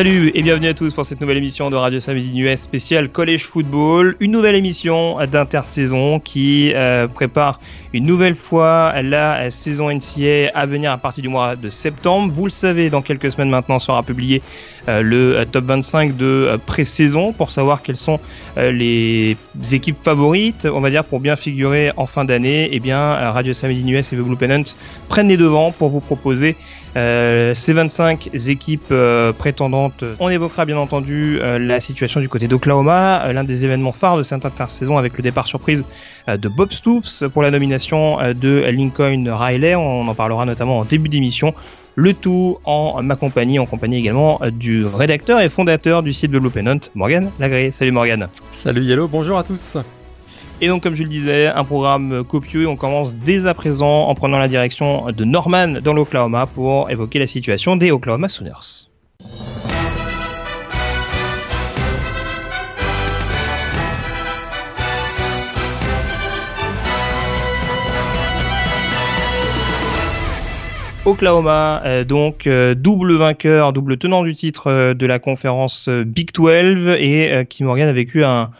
Salut et bienvenue à tous pour cette nouvelle émission de Radio Samedi US spéciale College Football. Une nouvelle émission d'intersaison qui euh, prépare une nouvelle fois la saison NCA à venir à partir du mois de septembre. Vous le savez, dans quelques semaines maintenant sera publié euh, le euh, top 25 de pré-saison pour savoir quelles sont les équipes favorites, on va dire, pour bien figurer en fin d'année. Eh bien, Radio Samedi US et The Blue Pennant prennent les devants pour vous proposer euh, ces 25 équipes euh, prétendantes, on évoquera bien entendu euh, la situation du côté d'Oklahoma, l'un des événements phares de cette intersaison avec le départ surprise de Bob Stoops pour la nomination de Lincoln Riley. On en parlera notamment en début d'émission. Le tout en ma compagnie, en compagnie également du rédacteur et fondateur du site de Blue Pennant, Morgan Lagré. Salut Morgan. Salut Yellow, bonjour à tous. Et donc, comme je le disais, un programme copieux. On commence dès à présent en prenant la direction de Norman dans l'Oklahoma pour évoquer la situation des Oklahoma Sooners. Oklahoma, euh, donc euh, double vainqueur, double tenant du titre euh, de la conférence Big 12 et qui Morgan a vécu un,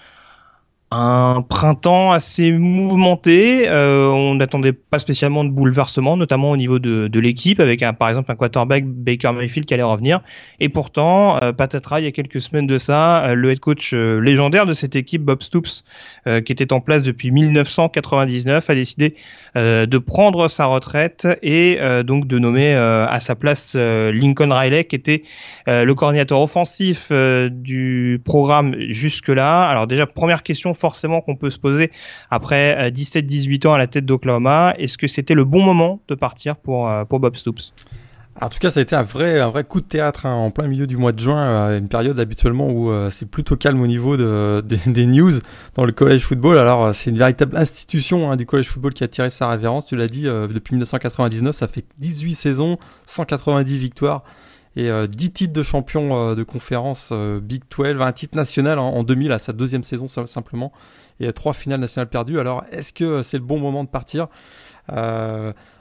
un printemps assez mouvementé. Euh, on n'attendait pas spécialement de bouleversement, notamment au niveau de, l'équipe, avec par exemple un quarterback Baker Mayfield qui allait revenir. Et pourtant, euh, patatras, il y a quelques semaines de ça, euh, le head coach euh, légendaire de cette équipe, Bob Stoops, qui était en place depuis 1999, a décidé de prendre sa retraite et donc de nommer à sa place Lincoln Riley, qui était le coordinateur offensif du programme jusque-là. Alors déjà, première question forcément qu'on peut se poser après 17-18 euh, ans à la tête d'Oklahoma. Est-ce que c'était le bon moment de partir pour, euh, pour Bob Stoops? En tout cas, ça a été un vrai, un vrai coup de théâtre hein, en plein milieu du mois de juin, euh, une période habituellement où c'est plutôt calme au niveau de, des, news dans le college football. Alors, c'est une véritable institution hein, du college football qui a tiré sa révérence. Tu l'as dit, depuis 1999, ça fait 18 saisons, 190 victoires et 10 euh, titres de champion euh, de conférence euh, Big 12, un titre national en, 2000 à sa deuxième saison simplement, et trois finales nationales perdues. Alors est-ce que c'est le bon moment de partir?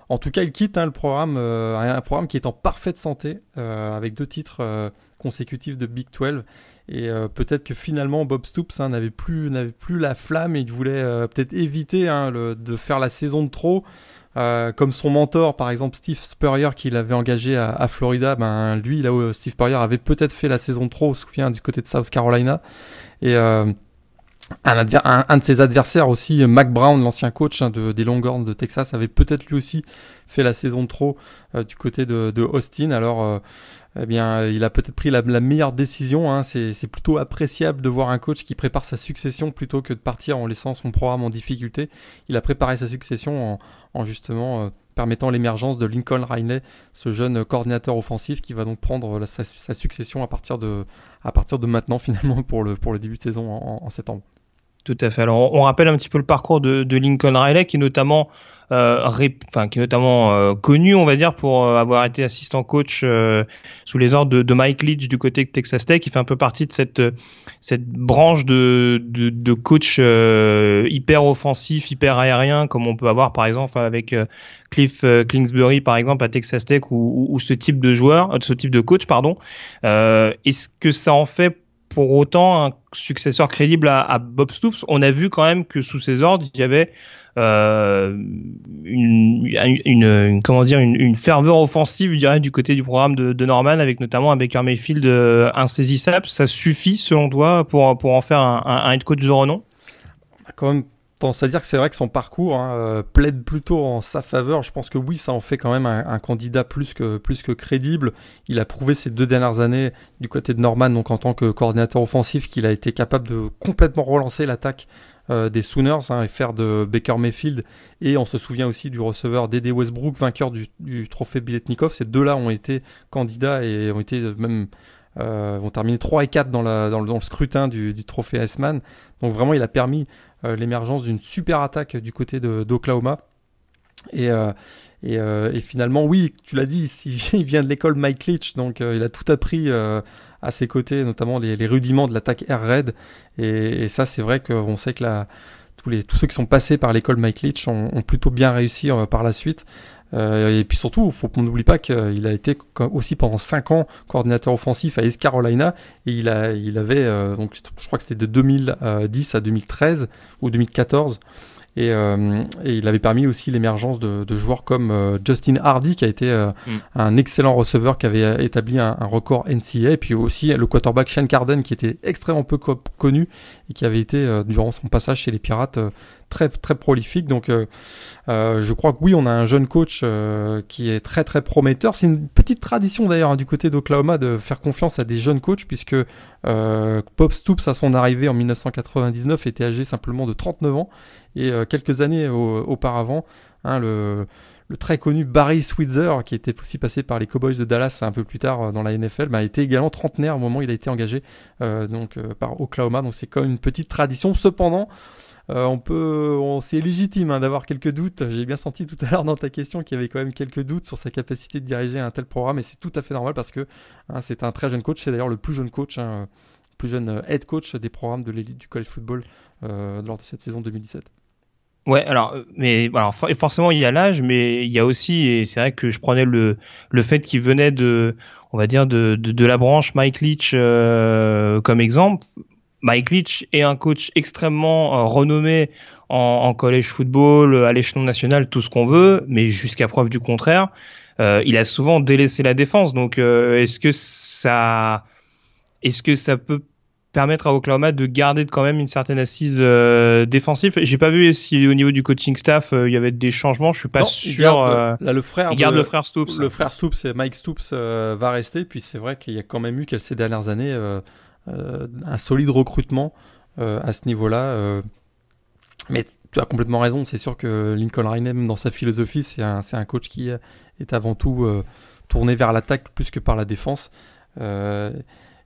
En tout cas, il quitte hein, le programme, un programme qui est en parfaite santé, avec deux titres consécutifs de Big 12. Et peut-être que finalement Bob Stoops hein, n'avait plus plus la flamme et il voulait peut-être éviter hein, de faire la saison de trop. Euh, comme son mentor, par exemple Steve Spurrier, qui l'avait engagé à, Florida, ben lui, là où Steve Spurrier avait peut-être fait la saison trop, on se souvient, du côté de South Carolina. Et euh, un, de ses adversaires aussi, Mac Brown, l'ancien coach hein, de, des Longhorns de Texas, avait peut-être lui aussi fait la saison trop euh, du côté de, de Austin. Alors eh bien, il a peut-être pris la, meilleure décision. Hein. C'est plutôt appréciable de voir un coach qui prépare sa succession plutôt que de partir en laissant son programme en difficulté. Il a préparé sa succession en, justement euh, permettant l'émergence de Lincoln Riley, ce jeune coordinateur offensif qui va donc prendre sa, succession à partir de, de maintenant finalement pour le, pour le début de saison en septembre. Tout à fait. Alors, on rappelle un petit peu le parcours de, Lincoln Riley, qui est notamment, euh, qui notamment euh, connu, on va dire, pour euh, avoir été assistant coach sous les ordres de, Mike Leach du côté de Texas Tech. Il fait un peu partie de cette branche de coach hyper offensif, hyper aérien, comme on peut avoir par exemple avec Cliff Kingsbury, par exemple, à Texas Tech, ou, ou, ce type de joueur, ce type de coach, pardon. Est-ce que ça en fait pour autant un successeur crédible à, Bob Stoops. On a vu quand même que sous ses ordres, il y avait euh, une, comment dire une, ferveur offensive, je dirais, du côté du programme de, Norman, avec notamment un Baker Mayfield euh, insaisissable. Ça suffit, selon toi, pour pour en faire un, head coach de renom? Tendance à dire que c'est vrai que son parcours hein, euh, plaide plutôt en sa faveur. Je pense que oui, ça en fait quand même un, candidat plus que, crédible. Il a prouvé ces deux dernières années du côté de Norman, donc en tant que coordinateur offensif, qu'il a été capable de complètement relancer l'attaque euh, des Sooners hein, et faire de Baker Mayfield. Et on se souvient aussi du receveur Dede Westbrook, vainqueur du, trophée Biletnikov. Ces deux-là ont été candidats et ont été même euh, vont terminer 3 et 4 dans, le, scrutin du, du trophée S-Man. Donc vraiment, il a permis euh, l'émergence d'une super attaque du côté d'Oklahoma. Et, euh, euh, et, finalement, oui, tu l'as dit, il vient de l'école Mike Leach, donc il a tout appris à ses côtés, notamment les, rudiments de l'attaque air raid. Et, ça, c'est vrai qu'on sait que tous, les, tous ceux qui sont passés par l'école Mike Leach ont, plutôt bien réussi par la suite. Et puis surtout, faut qu'on n'oublie pas qu'il a été aussi pendant 5 ans coordinateur offensif à East Carolina et il, a, il avait, donc je crois que c'était de 2010 à 2013 ou 2014. Euh, et, il avait permis aussi l'émergence de, joueurs comme euh, Justin Hardy, qui a été euh, mm. un excellent receveur, qui avait établi un, record NCA, et puis aussi le quarterback Shane Carden, qui était extrêmement peu connu et qui avait été, durant son passage chez les Pirates, très, très prolifique. Donc, je crois que oui, on a un jeune coach qui est très, très prometteur. C'est une petite tradition d'ailleurs hein, du côté d'Oklahoma de faire confiance à des jeunes coachs, puisque Bob Stoops, à son arrivée en 1999, était âgé simplement de 39 ans. Et euh, quelques années auparavant, hein, le, très connu Barry Switzer, qui était aussi passé par les Cowboys de Dallas un peu plus tard euh, dans la NFL, bah, était également trentenaire au moment où il a été engagé euh, donc, par Oklahoma. Donc c'est même une petite tradition. Cependant, on peut, c'est légitime hein, d'avoir quelques doutes. J'ai bien senti tout à l'heure dans ta question qu'il y avait quand même quelques doutes sur sa capacité de diriger un tel programme, et c'est tout à fait normal parce que hein, c'est un très jeune coach. C'est d'ailleurs le plus jeune coach, plus jeune head coach des programmes de l'élite du college football lors de cette saison 2017. Ouais, alors, euh, mais forcément, il y a l'âge, mais il y a aussi, et c'est vrai que je prenais le, fait qu'il venait de, on va dire, de, de, la branche Mike Leach euh, comme exemple. Mike Leach est un coach extrêmement euh, renommé en, en college football, à l'échelon national, tout ce qu'on veut, mais jusqu'à preuve du contraire, il a souvent délaissé la défense. Donc, est-ce que ça, est-ce que ça peut permettre à Oklahoma de garder quand même une certaine assise euh, défensive? J'ai pas vu si au niveau du coaching staff euh, il y avait des changements. Je suis pas sûr. Euh, là, le frère, garde le frère Stoops. Le frère Stoops, Mike Stoops va rester. Puis c'est vrai qu'il y a quand même eu ces dernières années un solide recrutement à ce niveau-là. mais tu as complètement raison. C'est sûr que Lincoln Riley, dans sa philosophie, c'est un, coach qui est avant tout tourné vers l'attaque plus que par la défense.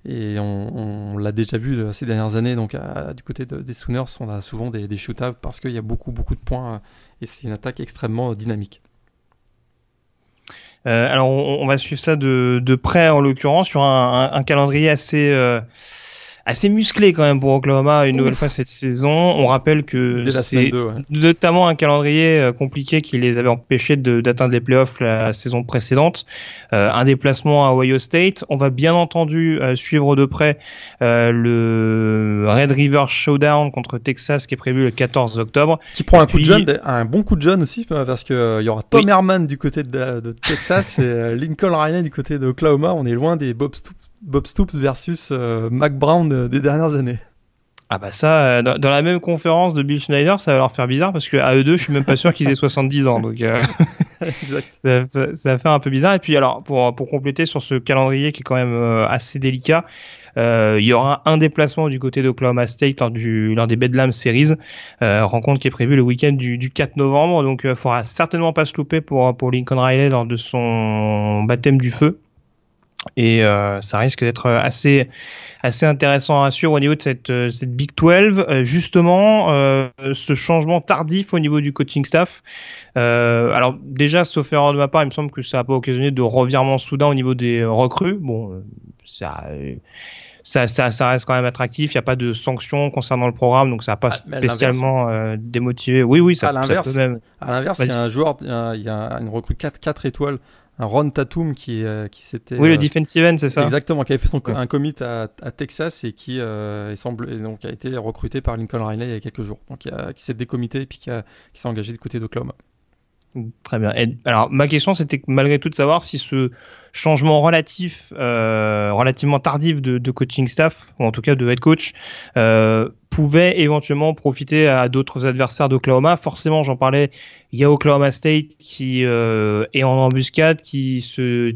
Et on, l'a déjà vu euh, ces dernières années, donc du côté des Sooners, on a souvent des, des shootables parce qu'il y a beaucoup, beaucoup de points euh, et c'est une attaque extrêmement dynamique. Euh, alors on, va suivre ça de, près en l'occurrence sur un, un, calendrier assez assez musclé quand même pour Oklahoma une nouvelle fois cette saison. On rappelle que c'est notamment un calendrier euh, compliqué qui les avait empêchés d'atteindre les playoffs la saison précédente. Euh, un déplacement à Ohio State. On va bien entendu euh, suivre de près le Red River Showdown contre Texas qui est prévu le 14 octobre. Qui prend un coup de jeune, un bon coup de jeune aussi parce que il y aura Tom Herman du côté de, Texas et Lincoln Riley du côté de Oklahoma. On est loin des Bob Stoops Bob Stoops versus euh, Mac Brown des dernières années. Ah bah ça, euh, dans, la même conférence de Bill Schneider, ça va leur faire bizarre parce que à eux deux, je suis même pas sûr qu'ils aient 70 ans, donc euh, ça, va faire un peu bizarre. Et puis alors, pour, pour compléter sur ce calendrier qui est quand même assez délicat, il y aura un déplacement du côté d'Oklahoma State lors, du, lors des Bedlam Series, rencontre qui est prévue le week-end du, du 4 novembre, donc il faudra certainement pas se louper pour, pour Lincoln Riley lors de son baptême du feu et euh, ça risque d'être assez assez intéressant à suivre au niveau de cette, euh, cette Big 12. Euh, justement, ce changement tardif au niveau du coaching staff. alors déjà, sauf erreur de ma part, il me semble que ça n'a pas occasionné de revirement soudain au niveau des recrues. Bon, ça, ça, ça, ça, reste quand même attractif. Il n'y a pas de sanctions concernant le programme, donc ça n'a pas ah, spécialement démotivé. Oui, oui, ça, à l'inverse, À l'inverse, il y a un joueur, il y a, une recrue 4, 4 étoiles un Ron Tatum qui, euh, qui s'était. Oui, le euh, defensive end, c'est ça. Exactement, qui avait fait son un commit à, à, Texas et qui euh, semble, et donc a été recruté par Lincoln Riley il y a quelques jours. Donc, qui s'est décomité et puis qui, qui s'est engagé du côté d'Oklahoma. Très bien. alors ma question c'était malgré tout de savoir si ce changement relatif, euh, relativement tardif de, coaching staff ou en tout cas de head coach euh, pouvait éventuellement profiter à d'autres adversaires d'Oklahoma. Forcément, j'en parlais. Il y a Oklahoma State qui euh, est en embuscade, qui se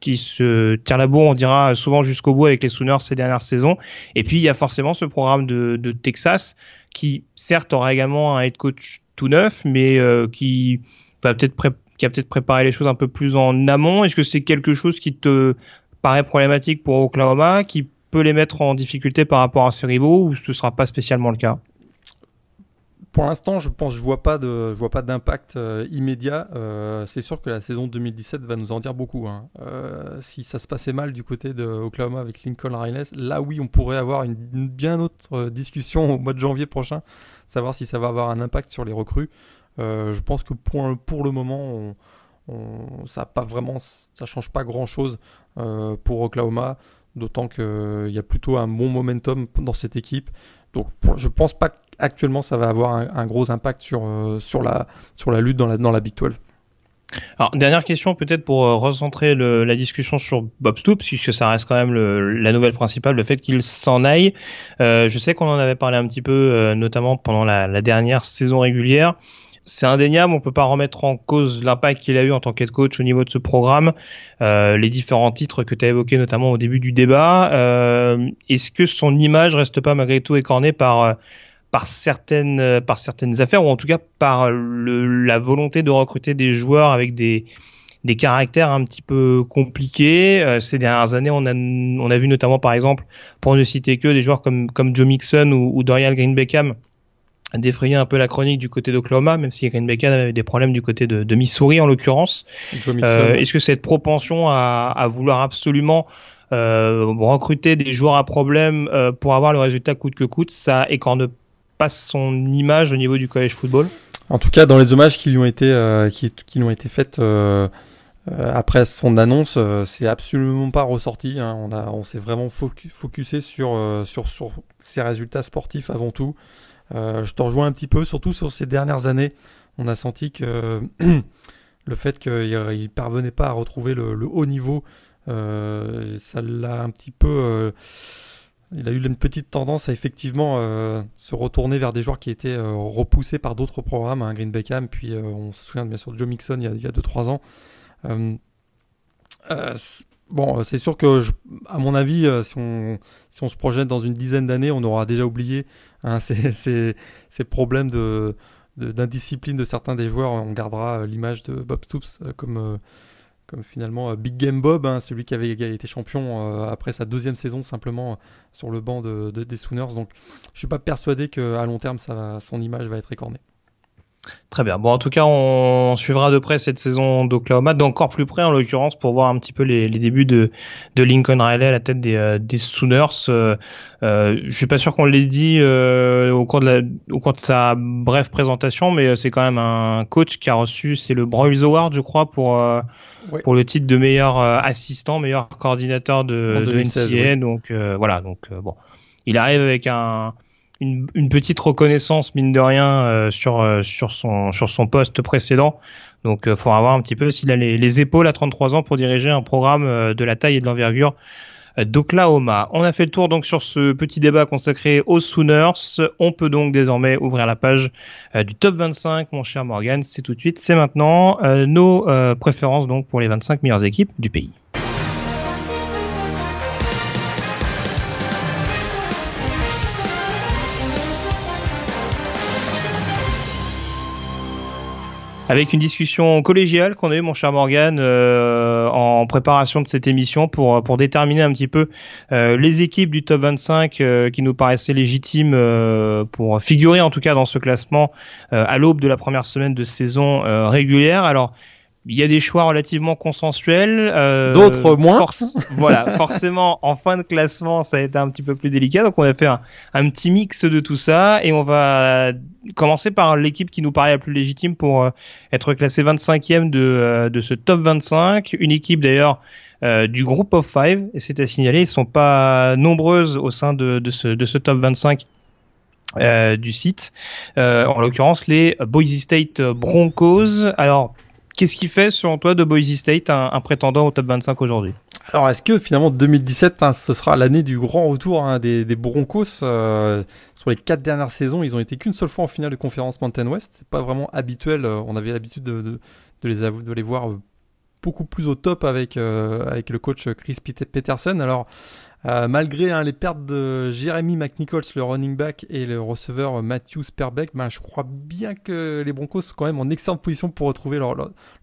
qui se tire la bourre, on dira souvent jusqu'au bout avec les Sooners ces dernières saisons. Et puis il y a forcément ce programme de, de Texas qui certes aura également un head coach tout neuf, mais euh, qui va peut-être qui a peut-être préparé les choses un peu plus en amont. Est-ce que c'est quelque chose qui te paraît problématique pour Oklahoma, qui peut les mettre en difficulté par rapport à ses rivaux, ou ce sera pas spécialement le cas? Pour l'instant, je pense, je vois pas de, je vois pas d'impact euh, immédiat. Euh, c'est sûr que la saison 2017 va nous en dire beaucoup. Hein. si ça se passait mal du côté de Oklahoma avec Lincoln Riley, là oui, on pourrait avoir une bien autre discussion au mois de janvier prochain savoir si ça va avoir un impact sur les recrues. Euh, je pense que pour, pour le moment, ça pas vraiment, ça change pas grand chose pour Oklahoma. D'autant qu'il y a plutôt un bon momentum dans cette équipe. Donc je pense pas qu'actuellement ça va avoir un, gros impact sur, sur, la, sur la lutte dans la, dans la Big 12. Alors, dernière question peut-être pour euh, recentrer la discussion sur Bob Stoops, puisque ça reste quand même la nouvelle principale, le fait qu'il s'en aille. Euh, je sais qu'on en avait parlé un petit peu, euh, notamment pendant la, dernière saison régulière. C'est indéniable, on peut pas remettre en cause l'impact qu'il a eu en tant qu'head coach au niveau de ce programme, les différents titres que tu as évoqués notamment au début du débat. Est-ce que son image reste pas malgré tout écornée par par certaines euh, par certaines affaires ou en tout cas par la volonté de recruter des joueurs avec des des caractères un petit peu compliqués? Euh, ces dernières années, on a, on a vu notamment, par exemple, pour ne citer que des joueurs comme, comme Joe Mixon ou, Dorian Green Beckham défrayer un peu la chronique du côté d'Oklahoma, même si Green Beckham avait des problèmes du côté de, de Missouri en l'occurrence. Euh, Est-ce que cette propension à, à vouloir absolument euh, recruter des joueurs à problème euh, pour avoir le résultat coûte que coûte, ça écorne pas son image au niveau du college football? En tout cas, dans les hommages qui lui ont été, euh, qui, qui lui ont été faites euh, euh, après son annonce, c'est absolument pas ressorti. Hein. On, a, on s'est vraiment focusé sur, sur, sur ses résultats sportifs avant tout. Je te rejoins un petit peu, surtout sur ces dernières années. On a senti que le fait qu'il ne parvenait pas à retrouver le, haut niveau, ça l'a un petit peu il a eu une petite tendance à effectivement euh, se retourner vers des joueurs qui étaient euh, repoussés par d'autres programmes, hein, Green Beckham, puis euh, on se souvient bien sûr de Joe Mixon il y a 2-3 ans. Bon, c'est sûr que, à mon avis, si on, si, on, se projette dans une dizaine d'années, on aura déjà oublié hein, ces, ces, ces, problèmes de, d'indiscipline de, certains des joueurs. On gardera l'image de Bob Stoops comme comme finalement euh, Big Game Bob, hein, celui qui avait été champion euh, après sa deuxième saison simplement euh, sur le banc de, des Sooners. Donc je suis pas persuadé qu'à long terme ça son image va être écornée. Très bien. Bon, en tout cas, on suivra de près cette saison d'Oklahoma, d'encore plus près en l'occurrence, pour voir un petit peu les, débuts de, de Lincoln Riley à la tête des, euh, des Sooners. Euh, euh, je suis pas sûr qu'on l'ait dit euh, au, cours de la, au cours de sa brève présentation, mais c'est quand même un coach qui a reçu, c'est le Broyles Award, je crois, pour pour le titre de meilleur assistant, meilleur coordinateur de, de NCA. Donc voilà, donc bon, il arrive avec un une, une, petite reconnaissance mine de rien euh, sur euh, sur son sur son poste précédent. Donc il euh, faudra un petit peu s'il a les, les, épaules à 33 ans pour diriger un programme de la taille et de l'envergure d'Oklahoma. On a fait le tour donc sur ce petit débat consacré aux Sooners. On peut donc désormais ouvrir la page du top 25, mon cher Morgan. C'est tout de suite, c'est maintenant nos préférences donc pour les 25 meilleures équipes du pays. Avec une discussion collégiale qu'on a eu, mon cher Morgan, euh, en préparation de cette émission pour déterminer un petit peu euh, les équipes du top 25 euh, qui nous paraissaient légitimes pour figurer en tout cas dans ce classement à l'aube de la première semaine de saison régulière. Alors il y a des choix relativement consensuels. Euh, D'autres moins. voilà, forcément, en fin de classement, ça a été un petit peu plus délicat. Donc, on a fait un, un petit mix de tout ça et on va commencer par l'équipe qui nous paraît la plus légitime pour euh, être classée 25e de, euh, de ce top 25. Une équipe d'ailleurs euh, du groupe of five et c'est à signaler, ils sont pas nombreuses au sein de, de, ce, de ce top 25 euh, du site. Euh, en l'occurrence, les Boise State Broncos. Alors, Qu'est-ce qui fait, selon toi, de Boise State un, prétendant au top 25 aujourd'hui? Alors, est-ce que finalement 2017, hein, ce sera l'année du grand retour hein, des, Broncos euh, Sur les quatre dernières saisons, ils ont été qu'une seule fois en finale de conférence Mountain West. C'est pas vraiment habituel. Euh, on avait l'habitude de, les voir euh, beaucoup plus au top avec, avec le coach Chris Peterson. Alors, euh, malgré hein, les pertes de Jeremy McNichols, le running back, et le receveur Matthew Sperbeck, ben, je crois bien que les Broncos sont quand même en excellente position pour retrouver leur,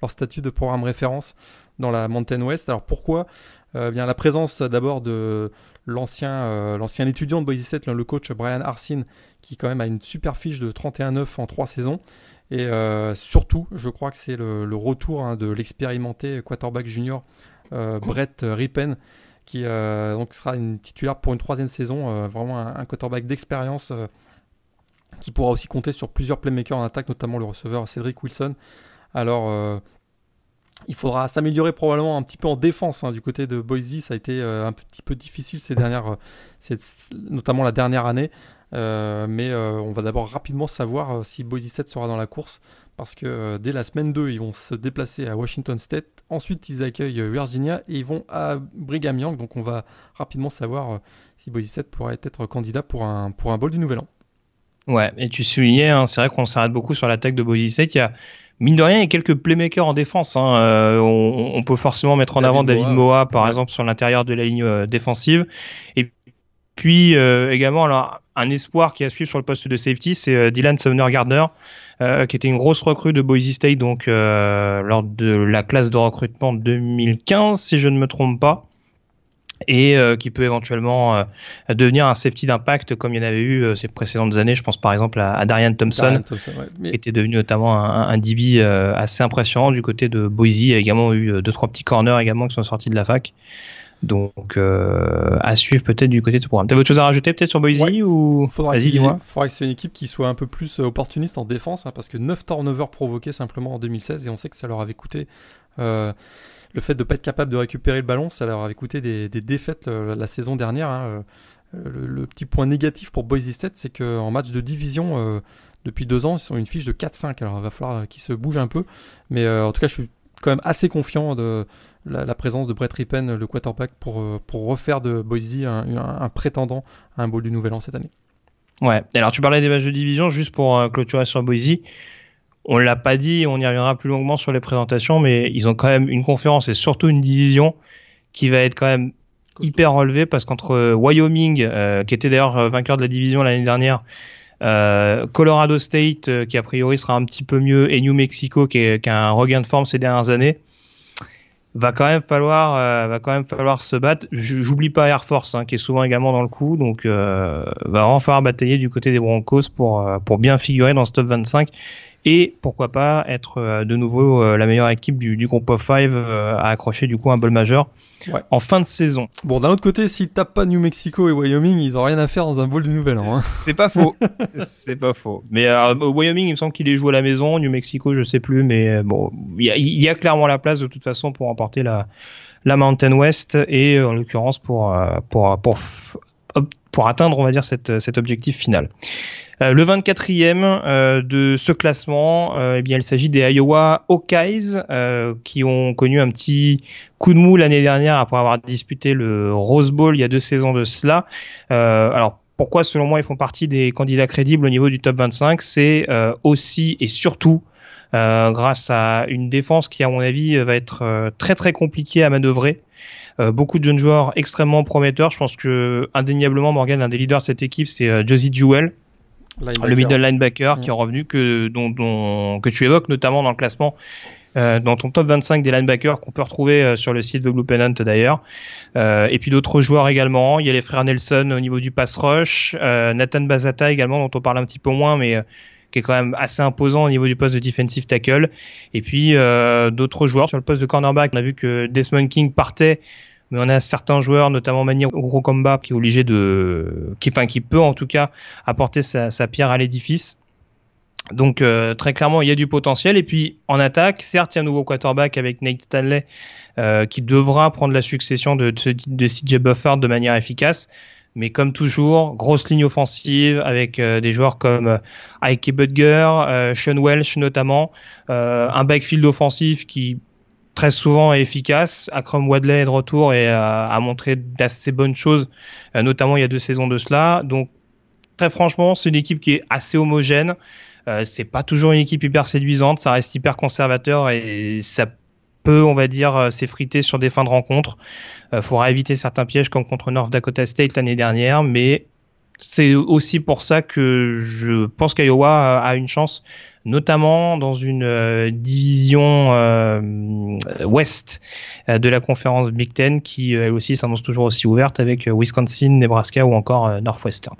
statut de programme référence dans la Mountain West. Alors pourquoi? Euh, bien La présence d'abord de l'ancien euh, étudiant de Boise State, le coach Brian Arsin, qui quand même a une super fiche de 31-9 en 3 saisons. Et surtout, je crois que c'est le, retour hein, de l'expérimenté quarterback junior Brett Rippen, qui euh, sera une titulaire pour une troisième saison, euh, vraiment un, quarterback d'expérience euh, qui pourra aussi compter sur plusieurs playmakers en attaque, notamment le receveur Cédric Wilson. Alors, Il faudra s'améliorer probablement un petit peu en défense hein, du côté de Boise. Ça a été un petit peu difficile ces dernières, notamment la dernière année. Mais on va d'abord rapidement savoir si Boise State sera dans la course parce que dès la semaine 2, ils vont se déplacer à Washington State. Ensuite, ils accueillent Virginia et ils vont à Brigham Young. Donc, on va rapidement savoir si Boise State pourrait être candidat pour un, pour un bol du Nouvel An. Ouais, et tu soulignais, hein, c'est vrai qu'on s'arrête beaucoup sur l'attaque de Boise State. Il y a, mine de rien, il y a quelques playmakers en défense. Hein. Euh, on, peut forcément mettre en avant David Moa, par exemple, sur l'intérieur de la ligne euh, défensive. Et puis euh, également, alors, un espoir qui a suivi sur le poste de safety, c'est Dylan Sumner Gardner, qui était une grosse recrue de Boise State, donc lors de la classe de recrutement 2015, si je ne me trompe pas et euh, qui peut éventuellement euh, devenir un safety d'impact comme il y en avait eu euh, ces précédentes années. Je pense par exemple à, Darian Thompson, qui était devenu notamment un, un DB assez impressionnant du côté de Boise. Il y a également eu deux trois petits corners également qui sont sortis de la fac. Donc à suivre peut-être du côté de ce programme. T'as autre chose à rajouter peut-être sur Boise ou faudra Vas-y dis-moi. Faudra que ce soit une équipe qui soit un peu plus opportuniste en défense, hein, parce que 9 turnovers provoqués simplement en 2016 et on sait que ça leur avait coûté le fait de ne pas être capable de récupérer le ballon, ça leur avait coûté des, défaites euh, la saison dernière. Hein, euh, le, petit point négatif pour Boise State, c'est qu'en match de division, euh, depuis deux ans, ils sont une fiche de 4-5. Alors il va falloir qu'ils se bougent un peu. Mais en tout cas, je suis quand même assez confiant de la, présence de Brett Rippen, le quarterback, pour, pour refaire de Boise un, prétendant à un bowl du Nouvel An cette année. Ouais, alors tu parlais des matchs de division, juste pour clôturer sur Boise. On l'a pas dit, on y reviendra plus longuement sur les présentations, mais ils ont quand même une conférence et surtout une division qui va être quand même hyper relevée parce qu'entre Wyoming, euh, qui était d'ailleurs euh, vainqueur de la division l'année dernière, euh, Colorado State, qui a priori sera un petit peu mieux, et New Mexico, qui, est, a un regain de forme ces dernières années, va quand même falloir, va quand même falloir se battre. J'oublie pas Air Force, hein, qui est souvent également dans le coup, donc va vraiment falloir batailler du côté des Broncos pour pour bien figurer dans ce top 25 et pourquoi pas être euh, de nouveau euh, la meilleure équipe du, du groupe of five euh, à accrocher du coup un bol majeur en fin de saison. Bon, d'un autre côté, s'ils tapent pas New Mexico et Wyoming, ils ont rien à faire dans un bol du Nouvel An. Hein. C'est pas faux, c'est pas faux. Mais Wyoming, il me semble qu'il est joué à la maison. New Mexico, je sais plus, mais bon, il y a, clairement la place de toute façon pour remporter la la Mountain West et en l'occurrence pour pour pour pour atteindre, on va dire, cette, cet objectif final. Euh, le 24e euh, de ce classement, euh, eh bien, il s'agit des Iowa Hawkeyes qui ont connu un petit coup de mou l'année dernière après avoir disputé le Rose Bowl il y a deux saisons de cela. alors pourquoi selon moi ils font partie des candidats crédibles au niveau du top 25 C'est aussi et surtout grâce à une défense qui à mon avis va être très très compliquée à manœuvrer. beaucoup de jeunes joueurs extrêmement prometteurs. Je pense que indéniablement Morgan, un des leaders de cette équipe, c'est Josie Jewell, le middle linebacker qui est revenu que dont, que tu évoques notamment dans le classement euh, dans ton top 25 des linebackers qu'on peut retrouver euh, sur le site de Blue Pennant d'ailleurs. Euh, et puis d'autres joueurs également. Il y a les frères Nelson au niveau du pass rush, euh, Nathan Bazata également dont on parle un petit peu moins, mais qui est quand même assez imposant au niveau du poste de defensive tackle. Et puis d'autres joueurs sur le poste de cornerback. On a vu que Desmond King partait mais on a certains joueurs, notamment Manir Combat, qui est obligé de, qui, enfin, qui peut en tout cas apporter sa, pierre à l'édifice. Donc euh, très clairement, il y a du potentiel. Et puis en attaque, certes, il y a un nouveau quarterback avec Nate Stanley euh, qui devra prendre la succession de, CJ Buffard de manière efficace. Mais comme toujours, grosse ligne offensive avec euh, des joueurs comme Ike Budger, Sean Welsh notamment, un backfield offensif qui très souvent efficace. Akram Wadley est de retour et a, montré d'assez bonnes choses, euh, notamment il y a deux saisons de cela. Donc très franchement, c'est une équipe qui est assez homogène. Euh, c'est pas toujours une équipe hyper séduisante, ça reste hyper conservateur et ça peut, on va dire, euh, s'effriter sur des fins de rencontre. Il faudra éviter certains pièges comme contre North Dakota State l'année dernière, mais c'est aussi pour ça que je pense qu'Iowa a une chance notamment dans une euh, division euh, ouest euh, de la conférence Big Ten qui elle aussi s'annonce toujours aussi ouverte avec Wisconsin, Nebraska ou encore Northwestern.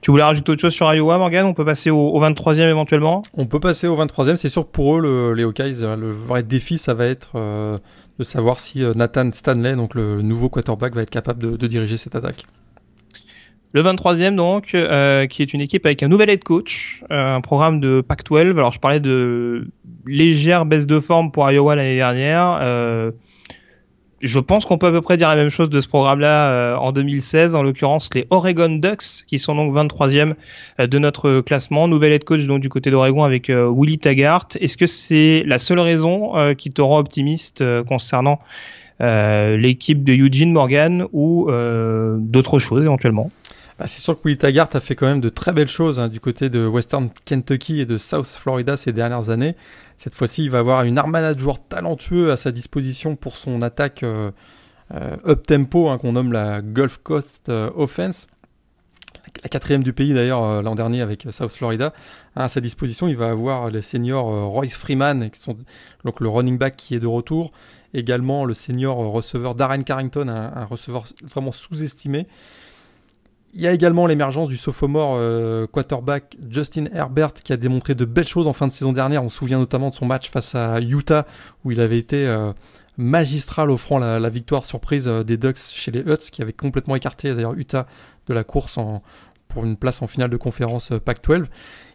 Tu voulais rajouter autre chose sur Iowa, Morgan? On peut passer au, 23e éventuellement? On peut passer au 23e. C'est sûr pour eux, le, les Hawkeyes, le vrai défi, ça va être de savoir si Nathan Stanley, donc le nouveau quarterback, va être capable de diriger cette attaque. Le 23e donc, euh, qui est une équipe avec un nouvel head coach, euh, un programme de Pac-12. Alors je parlais de légère baisse de forme pour Iowa l'année dernière. Euh, je pense qu'on peut à peu près dire la même chose de ce programme-là en 2016, en l'occurrence les Oregon Ducks, qui sont donc 23e de notre classement. Nouvel head coach donc du côté d'Oregon avec Willie Taggart. Est-ce que c'est la seule raison qui te rend optimiste concernant l'équipe de Eugene Morgan ou d'autres choses éventuellement? Bah, c'est sûr que Willie Taggart a fait quand même de très belles choses hein, du côté de Western Kentucky et de South Florida ces dernières années. Cette fois-ci, il va avoir une armada de joueurs talentueux à sa disposition pour son attaque euh, euh, up-tempo hein, qu'on nomme la Gulf Coast euh, Offense. La quatrième du pays d'ailleurs l'an dernier avec South Florida. À sa disposition, il va avoir les seniors Royce Freeman, qui sont le running back qui est de retour. Également le senior receveur Darren Carrington, un receveur vraiment sous-estimé. Il y a également l'émergence du sophomore euh, quarterback Justin Herbert qui a démontré de belles choses en fin de saison dernière. On se souvient notamment de son match face à Utah où il avait été euh, magistral offrant la, victoire surprise euh, des Ducks chez les Huts qui avait complètement écarté d'ailleurs Utah de la course pour une place en finale de conférence Pac-12.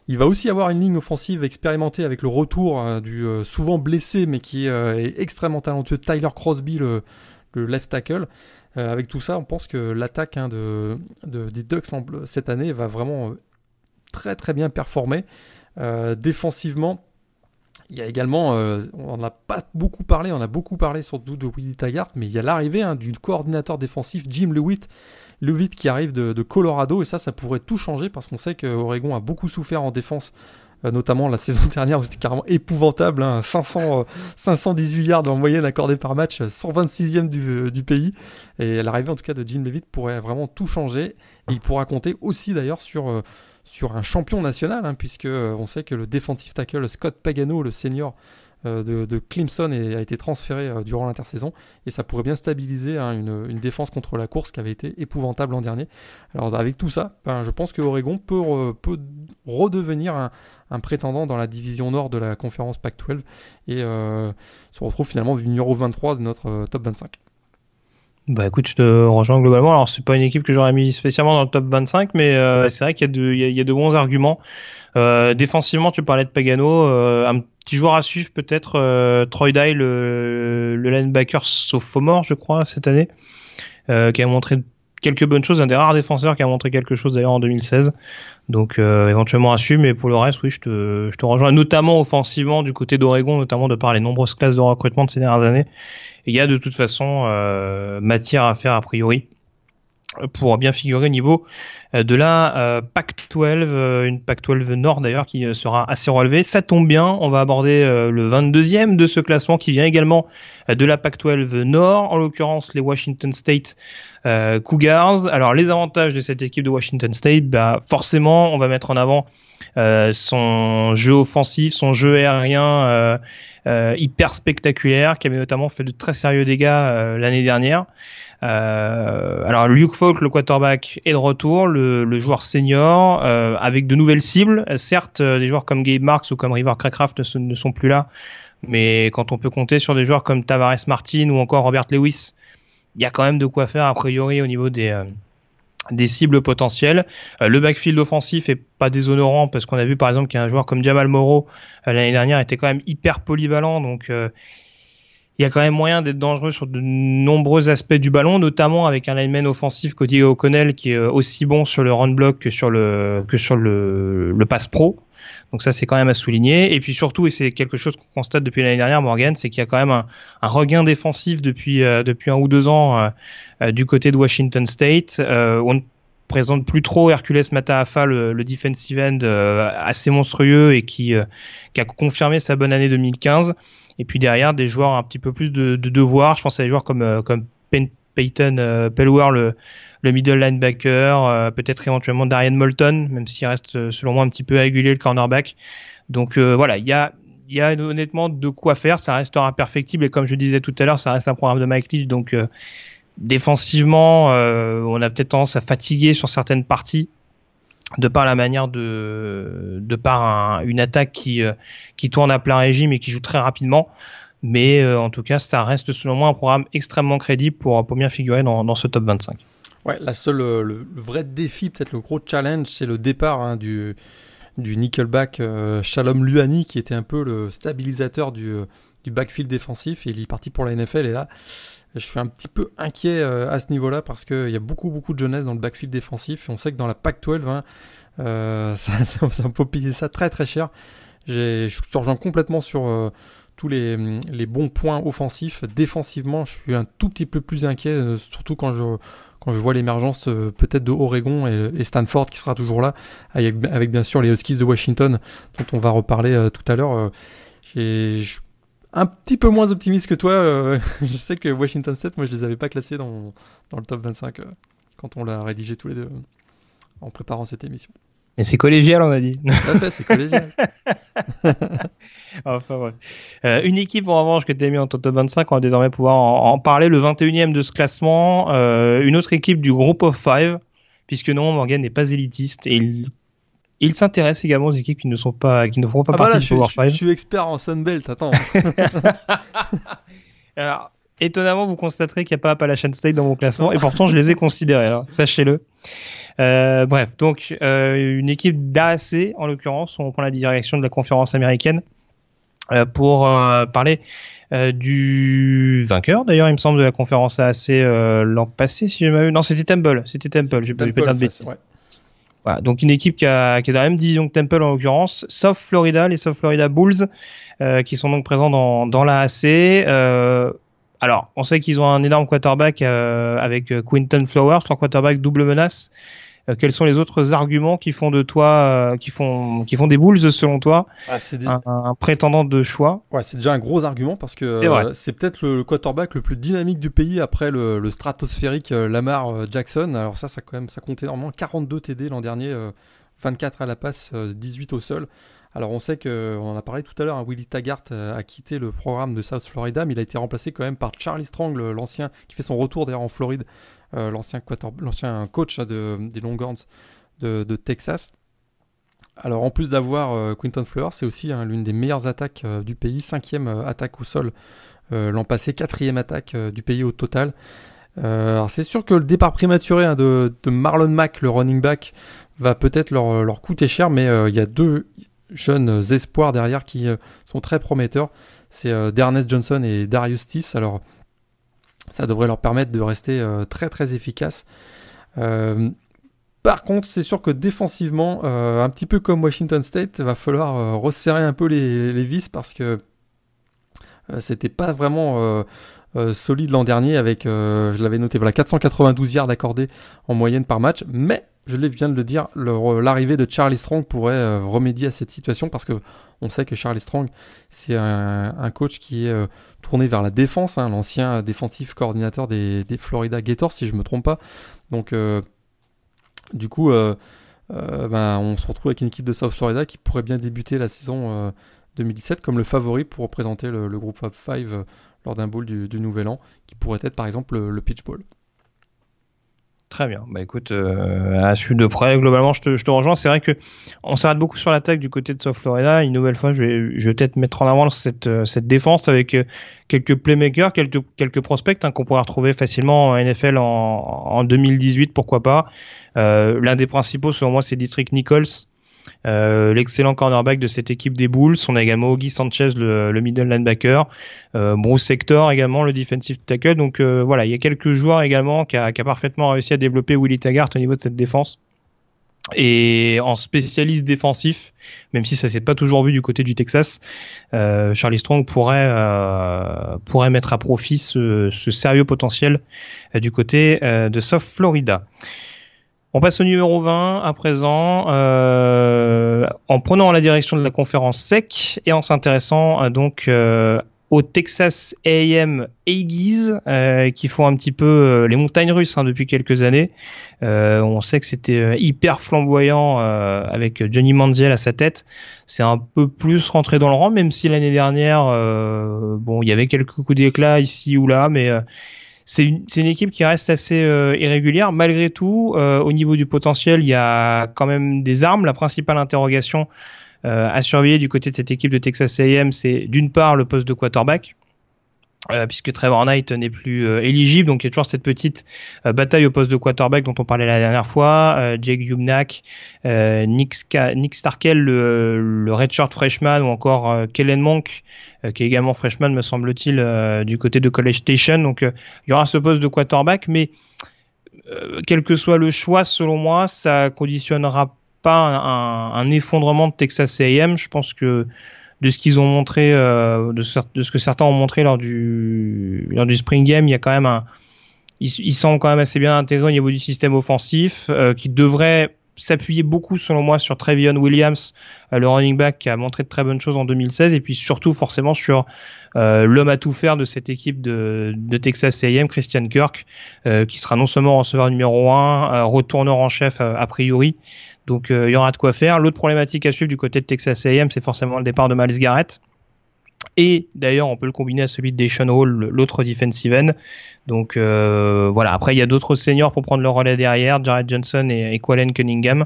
Il va aussi avoir une ligne offensive expérimentée avec le retour du souvent blessé mais qui est extrêmement talentueux Tyler Crosby, le left tackle. Euh, avec tout ça, on pense que l'attaque hein, de, des Ducks cette année va vraiment euh, très très bien performer. Euh, défensivement, il y a également, on n'en a pas beaucoup parlé, on a beaucoup parlé surtout de Willie Taggart, mais il y a l'arrivée hein, du coordinateur défensif Jim Lewitt, Lewitt qui arrive de, de, Colorado, et ça, ça pourrait tout changer parce qu'on sait que Oregon a beaucoup souffert en défense euh, notamment la saison dernière c'était carrément épouvantable, 500, 518 yards en moyenne accordés par match, 126e du, du pays. Et l'arrivée en tout cas de Jim Levitt pourrait vraiment tout changer. Et il pourra compter aussi d'ailleurs sur, euh, sur un champion national, hein, puisque euh, on sait que le défensif tackle Scott Pagano, le senior euh, de, Clemson a été transféré euh, durant l'intersaison et ça pourrait bien stabiliser hein, une, défense contre la course qui avait été épouvantable l'an dernier. Alors avec tout ça, ben, je pense que Oregon peut, peut redevenir un, prétendant dans la division nord de la conférence Pac-12 et euh, se retrouve finalement numéro 23 de notre top 25. Bah écoute, je te rejoins globalement. Alors c'est pas une équipe que j'aurais mis spécialement dans le top 25, mais c'est vrai qu'il y, y, a de bons arguments. Euh, défensivement, tu parlais de Pagano, euh, un petit joueur à suivre peut-être euh, Troy Dye, le, le linebacker sophomore, je crois, cette année, qui a montré quelques bonnes choses, un des rares défenseurs qui a montré quelque chose d'ailleurs en 2016. Donc éventuellement à suivre, mais pour le reste, oui, je te, je te rejoins, notamment offensivement du côté d'Oregon, notamment de par les nombreuses classes de recrutement de ces dernières années. il y a de toute façon matière à faire a priori pour bien figurer au niveau euh, de la euh, Pac-12, euh, une Pac-12 Nord d'ailleurs qui sera assez relevée. Ça tombe bien, on va aborder le 22e de ce classement qui vient également de la Pac-12 Nord, en l'occurrence les Washington State Cougars. Alors les avantages de cette équipe de Washington State, bah forcément on va mettre en avant son jeu offensif, son jeu aérien hyper spectaculaire qui avait notamment fait de très sérieux dégâts l'année dernière. Euh, alors Luke Falk, le quarterback, est de retour, le, le joueur senior, euh, avec de nouvelles cibles. Certes, euh, des joueurs comme Gabe Marks ou comme River Crackraft ne, sont plus là, mais quand on peut compter sur des joueurs comme Tavares Martin ou encore Robert Lewis, il y a quand même de quoi faire a priori au niveau des des cibles potentielles. le backfield offensif est pas déshonorant parce qu'on a vu par exemple qu'un joueur comme Jamal Moreau l'année dernière était quand même hyper polyvalent donc il y a quand même moyen d'être dangereux sur de nombreux aspects du ballon, notamment avec un lineman offensif Cody O'Connell qui est euh, aussi bon sur le run block que sur le que sur le, le pass pro. Donc ça c'est quand même à souligner. Et puis surtout, et c'est quelque chose qu'on constate depuis l'année dernière, Morgan, c'est qu'il y a quand même un, un regain défensif depuis euh, depuis un ou deux ans euh, du côté de Washington State. on ne présente plus trop Hercules Mataafa, le, le defensive end assez monstrueux et qui, qui a confirmé sa bonne année 2015. Et puis derrière, des joueurs un petit peu plus de, de devoir. Je pense à des joueurs comme, euh, comme Peyton euh, le, le middle linebacker, euh, peut-être éventuellement Darian Moulton, même s'il reste selon moi un petit peu régulier le cornerback. Donc voilà, il y a, y a honnêtement de quoi faire. Ça restera perfectible et comme je disais tout à l'heure, ça reste un programme de Mike Leach. Donc défensivement, on a peut-être tendance à fatiguer sur certaines parties de par la manière de, de par une attaque qui, euh, qui tourne à plein régime et qui joue très rapidement. Mais euh, en tout cas, ça reste selon moi un programme extrêmement crédible pour, pour bien figurer dans, ce top 25. Ouais, la seule, le, vrai défi, peut-être le gros challenge, c'est le départ hein, du, du Nickelback Shalom Luani, qui était un peu le stabilisateur du, du backfield défensif. Il est parti pour la NFL. Et là, je suis un petit peu inquiet à ce niveau-là parce qu'il y a beaucoup, beaucoup de jeunesse dans le backfield défensif. On sait que dans la Pac-12, hein, ça, ça, ça, peut payer ça très, très cher. Je te rejoins complètement sur tous les, bons points offensifs. Défensivement, je suis un tout petit peu plus inquiet, euh, surtout quand je, quand je vois l'émergence euh, peut-être de Oregon et, Stanford qui sera toujours là, avec, bien sûr les Huskies de Washington, dont on va reparler euh, tout à l'heure. je un petit peu moins optimiste que toi. je sais que Washington State, moi je les avais pas classés dans, dans le top 25 quand on l'a rédigé tous les deux en préparant cette émission. Et c'est collégial, on a dit. c'est collégial. enfin. Euh, une équipe, en revanche, que tu as mis en top 25, on va désormais pouvoir en, parler. Le 21e de ce classement, euh, une autre équipe du groupe of five, puisque non, Morgan n'est pas élitiste et il, il s'intéresse également aux équipes qui ne sont pas, qui ne font pas ah bah partie du Power 5. Je suis expert en Sunbelt, attends. Alors, étonnamment, vous constaterez qu'il n'y a pas Appalachian State dans mon classement, et pourtant je les ai considérés, hein, sachez-le. Euh, bref, donc euh, une équipe d'AAC en l'occurrence, on prend la direction de la conférence américaine euh, pour parler du vainqueur d'ailleurs il me semble de la conférence AAC l'an passé si je m'abuse non c'était Temple c'était Temple je vais pas de bêtises donc une équipe qui, a, qui est dans la même division que Temple en l'occurrence South Florida les South Florida Bulls qui sont donc présents dans, dans l'AAC alors, on sait qu'ils ont un énorme quarterback avec Quinton Flowers, leur quarterback double menace, euh, quels sont les autres arguments qui font de toi, euh, qui font, qui font des boules selon toi, ah, un, prétendant de choix Ouais, c'est déjà un gros argument parce que euh, c'est peut-être le, quarterback le plus dynamique du pays après le, le stratosphérique Lamar Jackson. Alors ça, ça quand même, ça compte énormément. 42 TD l'an dernier, 24 à la passe, 18 au sol. Alors on sait que, on en a parlé tout à l'heure, hein, Willie Taggart a quitté le programme de South Florida, mais il a été remplacé quand même par Charlie Strong, l'ancien, qui fait son retour d'ailleurs en Floride, euh, l'ancien coach de, des Longhorns de, de, Texas. Alors en plus d'avoir euh, Quinton Flowers, c'est aussi hein, l'une des meilleures attaques euh, du pays, cinquième attaque au sol l'an passé, quatrième attaque du pays au total. alors c'est sûr que le départ prématuré hein, de, Marlon Mack, le running back, va peut-être leur, leur, coûter cher, mais il y a deux jeunes espoirs derrière qui sont très prometteurs. C'est Dernest Johnson et Darius Tiss. Alors ça devrait leur permettre de rester euh, très très efficaces. Euh, par contre, c'est sûr que défensivement, euh, un petit peu comme Washington State, il va falloir resserrer un peu les, vis parce que c'était pas vraiment solide l'an dernier avec, je l'avais noté, voilà, 492 yards accordés en moyenne par match. Mais je viens de le dire, l'arrivée de Charlie Strong pourrait euh, remédier à cette situation parce que on sait que Charlie Strong, c'est un, coach qui est euh, tourné vers la défense, hein, l'ancien défensif coordinateur des, Florida Gators, si je ne me trompe pas. Donc, euh, du coup, ben, on se retrouve avec une équipe de South Florida qui pourrait bien débuter la saison 2017 comme le favori pour représenter le, groupe Fab 5 lors d'un bowl du, Nouvel An, qui pourrait être par exemple le Pitch Bowl. Très bien. Bah écoute, euh, à suivre de près, globalement, je te, rejoins. C'est vrai que on s'arrête beaucoup sur l'attaque du côté de South Florida. Une nouvelle fois, je vais, je peut-être mettre en avant cette, euh, défense avec euh, quelques playmakers, quelques, quelques prospects hein, qu'on pourra retrouver facilement en NFL en, en 2018, pourquoi pas. L'un des principaux, selon moi, c'est Dietrich Nichols, euh, l'excellent cornerback de cette équipe des Bulls. On a également Augie Sanchez, le, le middle linebacker. Euh, Bruce Hector également, le defensive tackle. Donc euh, voilà, il y a quelques joueurs également qui a, qui a parfaitement réussi à développer Willie Taggart au niveau de cette défense. Et en spécialiste défensif, même si ça s'est pas toujours vu du côté du Texas, euh, Charlie Strong pourrait euh, pourrait mettre à profit ce, ce sérieux potentiel euh, du côté de South Florida. On passe au numéro 20 à présent, euh, en prenant la direction de la conférence SEC et en s'intéressant euh, donc euh, au Texas A&M Aggies qui font un petit peu les montagnes russes hein, depuis quelques années. on sait que c'était hyper flamboyant avec Johnny Manziel à sa tête. C'est un peu plus rentré dans le rang, même si l'année dernière, bon, il y avait quelques coups d'éclat ici ou là, mais c'est une, équipe qui reste assez euh, irrégulière. Malgré tout, euh, au niveau du potentiel, il y a quand même des armes. La principale interrogation euh, à surveiller du côté de cette équipe de Texas A&M, c'est d'une part le poste de quarterback. Euh, puisque Trevor Knight n'est plus euh, éligible. Donc il y a toujours cette petite euh, bataille au poste de quarterback dont on parlait la dernière fois. Jake Yumnak, Nick, Nick, Starkel, le, le redshirt freshman, ou encore Kellen Monk, qui est également freshman, me semble-t-il, du côté de College Station. Donc il y aura ce poste de quarterback, mais quel que soit le choix, selon moi, ça conditionnera pas un, un effondrement de Texas A&M. Je pense que de ce qu'ils ont montré, euh, de, ce que certains ont montré lors du, lors du Spring Game, il y a quand même un, ils, ils semblent quand même assez bien intégrés au niveau du système offensif, euh, qui devrait s'appuyer beaucoup selon moi sur Trevion Williams, euh, le running back qui a montré de très bonnes choses en 2016, et puis surtout forcément sur euh, l'homme à tout faire de cette équipe de, de Texas A&M, Christian Kirk, euh, qui sera non seulement receveur numéro 1, retourneur en chef a priori, donc euh, il y aura de quoi faire. L'autre problématique à suivre du côté de Texas A&M, c'est forcément le départ de Miles Garrett. Et d'ailleurs, on peut le combiner à celui de Deshaun Hall, l'autre defensive end. Donc euh, voilà. Après, il y a d'autres seniors pour prendre le relais derrière, Jared Johnson et, et Cunningham.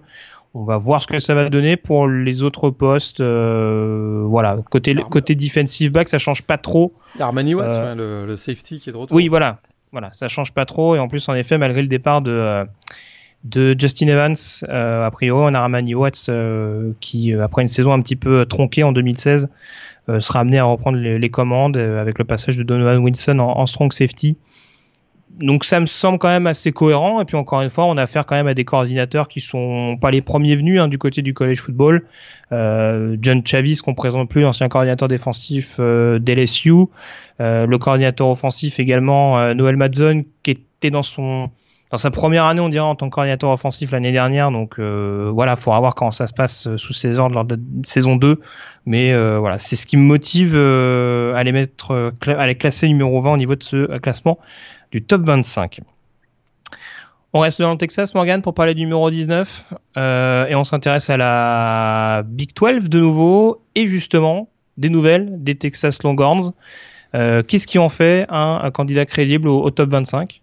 On va voir ce que ça va donner pour les autres postes. Euh, voilà, côté côté defensive back, ça change pas trop. Armani Watts, le, le, safety qui est de retour. Oui, voilà, voilà, ça change pas trop. Et en plus, en effet, malgré le départ de de Justin Evans, euh, a priori on a Armani Watts euh, qui euh, après une saison un petit peu tronquée en 2016 sera amené à reprendre les, commandes avec le passage de Donovan Wilson en, strong safety. Donc ça me semble quand même assez cohérent et puis encore une fois on a affaire quand même à des coordinateurs qui sont pas les premiers venus hein, du côté du college football. John Chavis qu'on présente plus, l'ancien coordinateur défensif d'LSU, le coordinateur offensif également Noël Madzon qui était dans son dans sa première année, on dirait, en tant que coordinateur offensif l'année dernière. Donc euh, voilà, il faudra voir comment ça se passe euh, sous ses ordres lors de saison 2. Mais euh, voilà, c'est ce qui me motive euh, à les mettre, à les classer numéro 20 au niveau de ce classement du top 25. On reste dans le Texas, Morgan, pour parler du numéro 19. et on s'intéresse à la Big 12 de nouveau. Et justement, des nouvelles des Texas Longhorns. Qu'est-ce qui en fait un, candidat crédible au top 25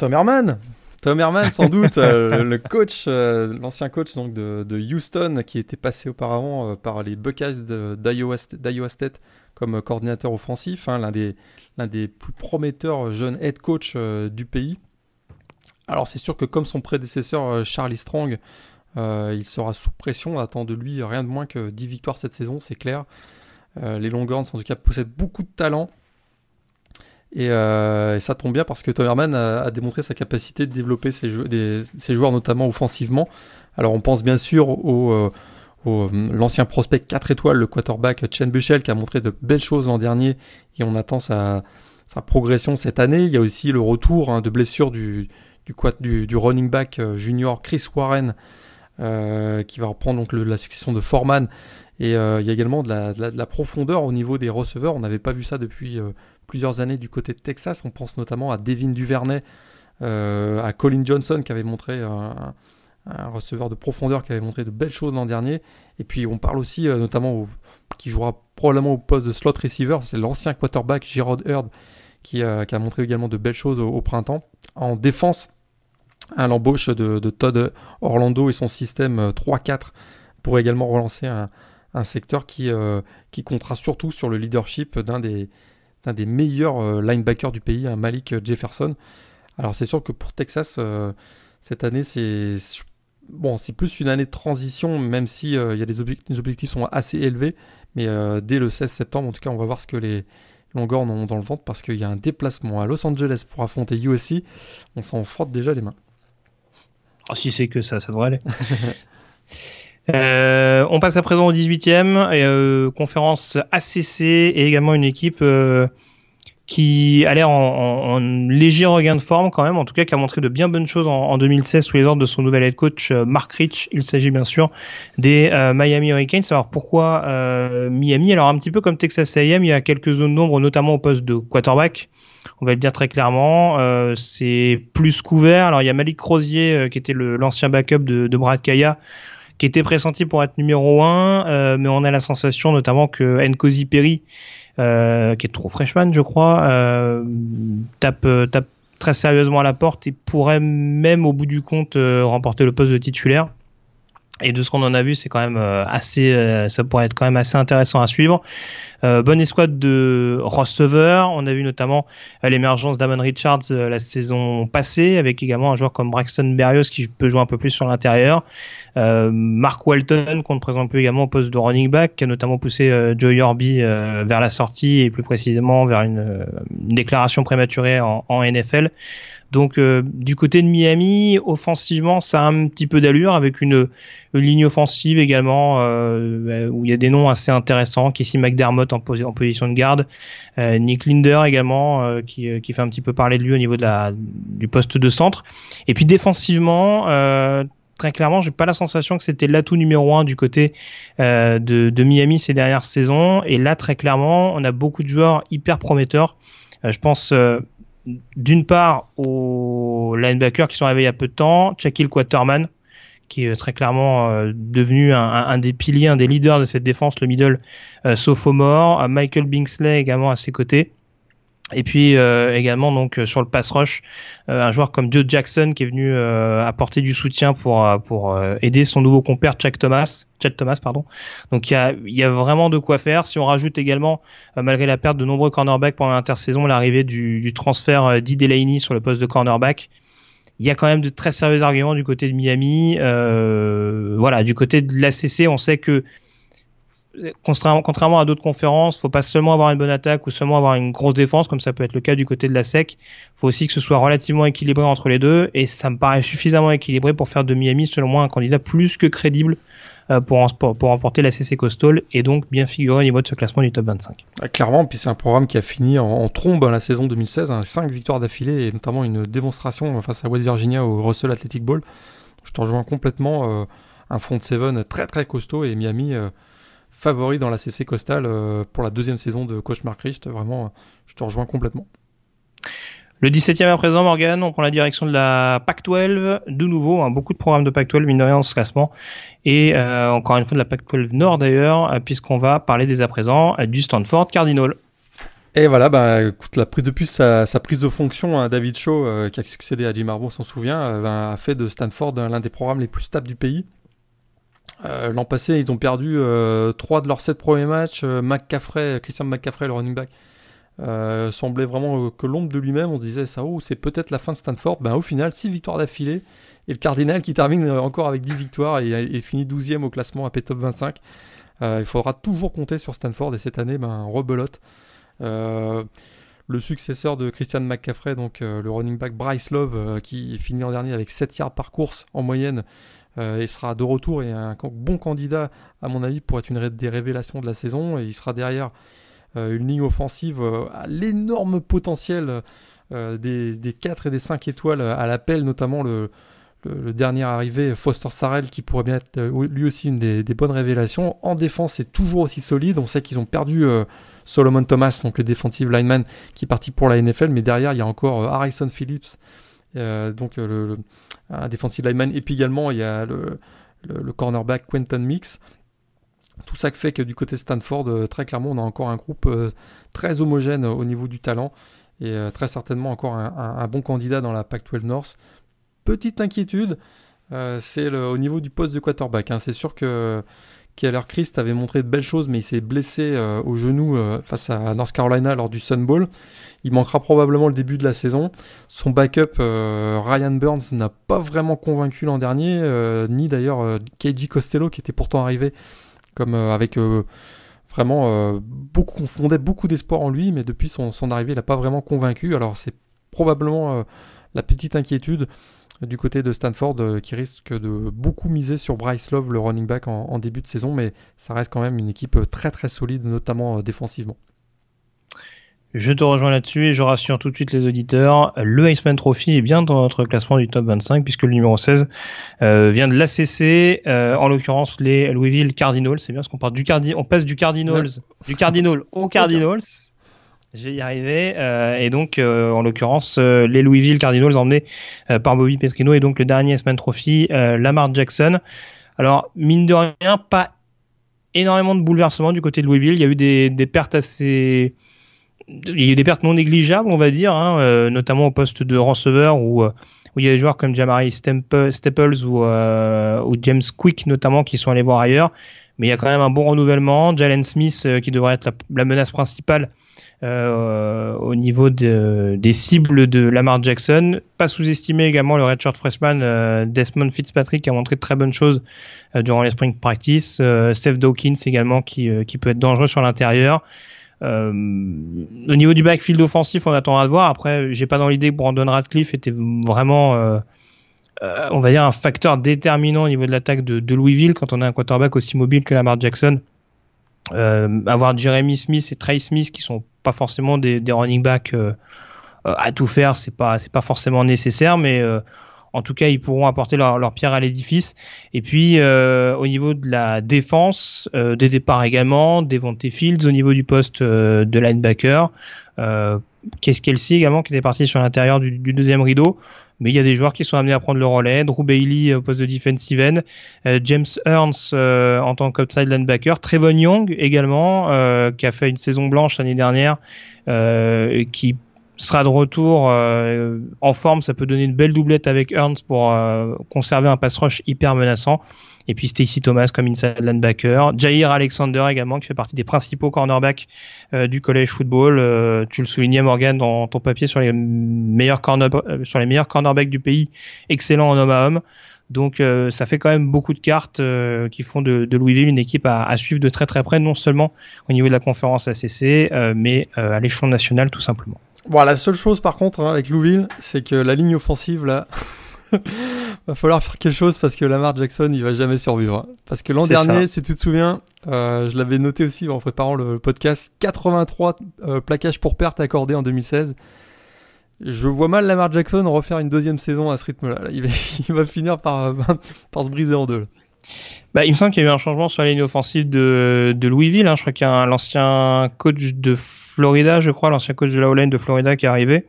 Tom Herman Tom Herman, sans doute, euh, le coach, euh, l'ancien coach de, Houston, qui était passé auparavant euh, par les Buckeyes d'Iowa State comme coordinateur offensif, hein, l'un des, des plus prometteurs jeunes head coach du pays. Alors c'est sûr que comme son prédécesseur Charlie Strong, il sera sous pression. On attend de lui rien de moins que 10 victoires cette saison, c'est clair. les Longhorns en tout cas possèdent beaucoup de talent. Euh, et, ça tombe bien parce que Tom a, démontré sa capacité de développer ses, joueurs, notamment offensivement. Alors on pense bien sûr au, euh, euh, l'ancien prospect 4 étoiles, le quarterback Chen Buchel, qui a montré de belles choses l'an dernier et on attend sa, progression cette année. Il y a aussi le retour hein, de blessure du, du, running back junior Chris Warren, qui va reprendre donc la succession de Foreman. Et il y a également de la, de profondeur au niveau des receveurs. On n'avait pas vu ça depuis plusieurs années du côté de Texas. On pense notamment à Devin Duvernay, euh, à Colin Johnson qui avait montré un, receveur de profondeur qui avait montré de belles choses l'an dernier. Et puis on parle aussi euh, notamment qui jouera probablement au poste de slot receiver, c'est l'ancien quarterback Gerard Hurd qui, a montré également de belles choses au, printemps. En défense, à l'embauche de, Todd Orlando et son système 3-4 euh, pourrait également relancer un, secteur qui, qui comptera surtout sur le leadership d'un des, un des meilleurs euh, linebackers du pays, un Malik Jefferson. Alors c'est sûr que pour Texas, euh, cette année, c'est bon, c'est plus une année de transition, même si euh, il y a des les objectifs sont assez élevés. Mais dès le 16 septembre, en tout cas, on va voir ce que les Longhorns ont dans le ventre parce qu'il y a un déplacement à Los Angeles pour affronter USC. On s'en frotte déjà les mains. Oh, si c'est que ça, ça devrait aller. Euh, on passe à présent au 18e, euh, conférence ACC et également une équipe euh, qui a l'air en, léger regain de forme quand même, en tout cas qui a montré de bien bonnes choses en, 2016 sous les ordres de son nouvel head coach Mark Rich. Il s'agit bien sûr des Miami Hurricanes. Alors pourquoi Miami? Alors un petit peu comme Texas A&M, il y a quelques zones d'ombre, notamment au poste de quarterback. On va le dire très clairement, c'est plus couvert. Alors il y a Malik Crozier qui était l'ancien backup de, de Brad Kaya qui était pressenti pour être numéro 1, euh, mais on a la sensation notamment que Nkosi Perry, euh, qui est trop freshman je crois, euh, tape, tape très sérieusement à la porte et pourrait même au bout du compte remporter le poste de titulaire. Et de ce qu'on en a vu, c'est quand même assez, ça pourrait être quand même assez intéressant à suivre. Euh, bonne escouade de receveurs. On a vu notamment euh, l'émergence d'Amon Richards euh, la saison passée, avec également un joueur comme Braxton Berrios qui peut jouer un peu plus sur l'intérieur. Mark Walton qu'on présente plus également au poste de running back, qui a notamment poussé Joe Yorby vers la sortie et plus précisément vers une, déclaration prématurée en NFL. Donc euh, du côté de Miami, offensivement, ça a un petit peu d'allure avec une, ligne offensive également euh, où il y a des noms assez intéressants. Casey McDermott en, position de garde, euh, Nick Linder également qui, qui, fait un petit peu parler de lui au niveau de la, du poste de centre. Et puis défensivement, très clairement, j'ai pas la sensation que c'était l'atout numéro un du côté de, de, Miami ces dernières saisons. Et là, très clairement, on a beaucoup de joueurs hyper prometteurs. je pense d'une part aux linebackers qui sont arrivés il y a peu de temps, Shaquille Quaterman, qui est très clairement euh, devenu un, des piliers, un des leaders de cette défense, le middle euh, sophomore, Michael Bingsley également à ses côtés. Et puis euh, également donc euh, sur le pass rush, euh, un joueur comme Joe Jackson qui est venu apporter du soutien pour pour aider son nouveau compère Chuck Thomas, Chad Thomas pardon. Donc il y a il y a vraiment de quoi faire. Si on rajoute également malgré la perte de nombreux cornerbacks pendant l'intersaison, l'arrivée du, du transfert d'Idelaney sur le poste de cornerback, il y a quand même de très sérieux arguments du côté de Miami. voilà, du côté de l'ACC, on sait que contrairement, à d'autres conférences, faut pas seulement avoir une bonne attaque ou seulement avoir une grosse défense, comme ça peut être le cas du côté de la SEC. faut aussi que ce soit relativement équilibré entre les deux, et ça me paraît suffisamment équilibré pour faire de Miami, selon moi, un candidat plus que crédible euh, pour, pour remporter la CC Coastal et donc bien figurer au niveau de ce classement du top 25. Ah, clairement, puis c'est un programme qui a fini en, trombe la saison 2016, hein, 5 victoires d'affilée et notamment une démonstration face à West Virginia au Russell Athletic Bowl. Je te rejoins complètement, euh, un front seven très très costaud et Miami euh, favori dans la CC Coastal euh, pour la deuxième saison de coach Mark Richt. Vraiment, je te rejoins complètement. Le 17e à présent, Morgan, on prend la direction de la Pac-12. De nouveau, hein, beaucoup de programmes de Pac-12, mine de rien, dans ce classement. Et euh, encore une fois de la Pac-12 Nord d'ailleurs, euh, puisqu'on va parler dès à présent du Stanford Cardinal. Et voilà, bah, écoute, la prise depuis sa, sa prise de fonction, hein, David Shaw, qui a succédé à Jim Harbaugh, s'en souvient, ben, a fait de Stanford l'un des programmes les plus stables du pays. Euh, l'an passé, ils ont perdu euh, 3 de leurs 7 premiers matchs. Euh, Christian McCaffrey, le running back, euh, semblait vraiment que l'ombre de lui-même. On se disait, ça, oh, c'est peut-être la fin de Stanford. Ben, au final, 6 victoires d'affilée. Et le Cardinal qui termine encore avec 10 victoires et, finit 12e au classement AP Top 25. il faudra toujours compter sur Stanford et cette année, ben, rebelote. le successeur de Christian McCaffrey, donc le running back Bryce Love, qui finit en dernier avec 7 yards par course en moyenne, il sera de retour et un bon candidat, à mon avis, pour être une des révélations de la saison. Et il sera derrière euh, une ligne offensive euh, à l'énorme potentiel des, des, 4 et des 5 étoiles à l'appel, notamment le, dernier arrivé, Foster Sarrell, qui pourrait bien être lui aussi une des, bonnes révélations. En défense, c'est toujours aussi solide. On sait qu'ils ont perdu Solomon Thomas, donc le defensive lineman, qui est parti pour la NFL, mais derrière, il y a encore Harrison Phillips, donc le, un defensive lineman. Et puis également, il y a le, le, cornerback Quentin Mix. Tout ça fait que du côté Stanford, euh, très clairement, on a encore un groupe euh, très homogène au niveau du talent et euh, très certainement encore un, bon candidat dans la Pac-12 North. Petite inquiétude, c'est au niveau du poste de quarterback. Hein. C'est sûr que Keller Christ avait montré de belles choses, mais il s'est blessé au genou face à North Carolina lors du Sun Bowl. Il manquera probablement le début de la saison. Son backup, euh, Ryan Burns, n'a pas vraiment convaincu l'an dernier, euh, ni d'ailleurs euh, KG Costello, qui était pourtant arrivé comme avec vraiment beaucoup, fondait beaucoup d'espoir en lui, mais depuis son, arrivée, il n'a pas vraiment convaincu. Alors c'est probablement la petite inquiétude du côté de Stanford qui risque de beaucoup miser sur Bryce Love, le running back en, début de saison, mais ça reste quand même une équipe très très solide, notamment défensivement. Je te rejoins là-dessus et je rassure tout de suite les auditeurs. Le Iceman Trophy est bien dans notre classement du top 25 puisque le numéro 16 euh, vient de l'ACC, euh, en l'occurrence les Louisville Cardinals. C'est bien ce qu'on part du Cardi on passe du Cardinals, du Cardinal au Cardinals. J'ai y arrivé. Euh, et donc, en l'occurrence, les Louisville Cardinals emmenés par Bobby Petrino et donc le dernier Iceman Trophy, Lamar Jackson. Alors, mine de rien, pas énormément de bouleversements du côté de Louisville. Il y a eu des, des pertes assez il y a eu des pertes non négligeables, on va dire, hein, euh, notamment au poste de receveur où euh, où il y a des joueurs comme Jamari Staples ou, ou James Quick notamment qui sont allés voir ailleurs. Mais il y a quand même un bon renouvellement. Jalen Smith qui devrait être la menace principale euh, au niveau de, des cibles de Lamar Jackson. Pas sous-estimer également le redshirt freshman euh, Desmond Fitzpatrick qui a montré de très bonnes choses euh, durant les spring practice. Steph Dawkins également qui, qui peut être dangereux sur l'intérieur. Au niveau du backfield offensif, on attendra de voir. Après, j'ai pas dans l'idée que Brandon Radcliffe était vraiment, on va dire, un facteur déterminant au niveau de l'attaque de, de, Louisville quand on a un quarterback aussi mobile que Lamar Jackson. Euh, avoir Jeremy Smith et Trey Smith qui sont pas forcément des, running backs euh, euh, à tout faire, c'est pas c'est pas forcément nécessaire, mais en tout cas, ils pourront apporter leur, pierre à l'édifice. Et puis, au niveau de la défense, des départs également, des Fields au niveau du poste de linebacker. Qu'est-ce Kelsey également qui était parti sur l'intérieur du, deuxième rideau mais il y a des joueurs qui sont amenés à prendre le relais. Drew Bailey au poste de defensive end, euh, James Ernst euh, en tant qu'outside linebacker, Trevon Young également, euh, qui a fait une saison blanche l'année dernière, qui sera de retour en forme. Ça peut donner une belle doublette avec Ernst pour conserver un pass rush hyper menaçant. Et puis Stacy Thomas comme inside linebacker. Jair Alexander également, qui fait partie des principaux cornerbacks euh, du collège football. Euh, tu le soulignais Morgan dans ton papier sur les meilleurs corner, euh, sur les meilleurs cornerbacks du pays, excellent en homme à homme. Donc ça fait quand même beaucoup de cartes qui font de, Louisville une équipe à, à, suivre de très très près, non seulement au niveau de la conférence ACC, mais à l'échelon national tout simplement. Bon, la seule chose par contre hein, avec Louisville, c'est que la ligne offensive là, va falloir faire quelque chose parce que Lamar Jackson il va jamais survivre. Parce que l'an dernier, si tu te souviens, euh, je l'avais noté aussi en préparant le podcast, 83 euh, plaquages pour perte accordés en 2016. Je vois mal Lamar Jackson refaire une deuxième saison à ce rythme-là. Il, va, finir par, par se briser en deux. Bah, il me semble qu'il y a eu un changement sur la ligne offensive de, de Louisville. Hein. Je crois qu'il y a l'ancien coach de Florida, je crois, l'ancien coach de la O-line de Florida qui est arrivé.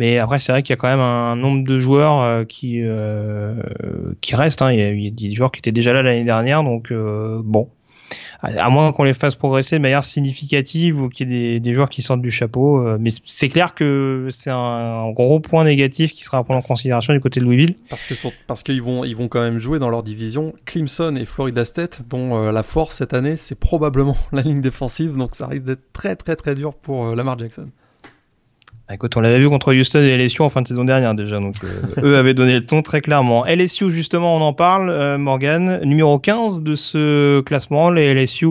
Mais après, c'est vrai qu'il y a quand même un, nombre de joueurs euh, qui euh, qui restent. Hein. Il, y a, des joueurs qui étaient déjà là l'année dernière, donc euh, bon. À, moins qu'on les fasse progresser de manière significative ou qu'il y ait des, des, joueurs qui sortent du chapeau. mais c'est clair que c'est un, gros point négatif qui sera à prendre en considération du côté de Louisville. Parce que parce qu'ils vont ils vont quand même jouer dans leur division Clemson et Florida State, dont la force cette année c'est probablement la ligne défensive. Donc ça risque d'être très très très dur pour Lamar Jackson. Bah, écoute, on l'avait vu contre Houston et LSU en fin de saison dernière déjà, donc euh, eux avaient donné le ton très clairement. LSU justement, on en parle, euh, Morgan, numéro 15 de ce classement, les LSU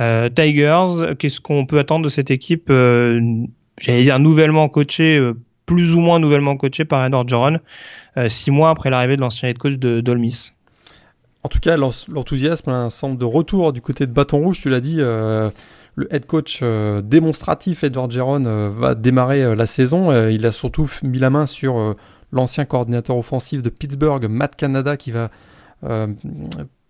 euh, Tigers. Qu'est-ce qu'on peut attendre de cette équipe J'allais dire nouvellement coachée, plus ou moins nouvellement coachée par Edward Joron, six mois après l'arrivée de l'ancien head coach de Dolmis. En tout cas, l'enthousiasme un centre de retour du côté de Bâton Rouge, tu l'as dit le head coach euh, démonstratif Edward Geron euh, va démarrer euh, la saison. il a surtout mis la main sur l'ancien coordinateur offensif de Pittsburgh, Matt Canada, qui va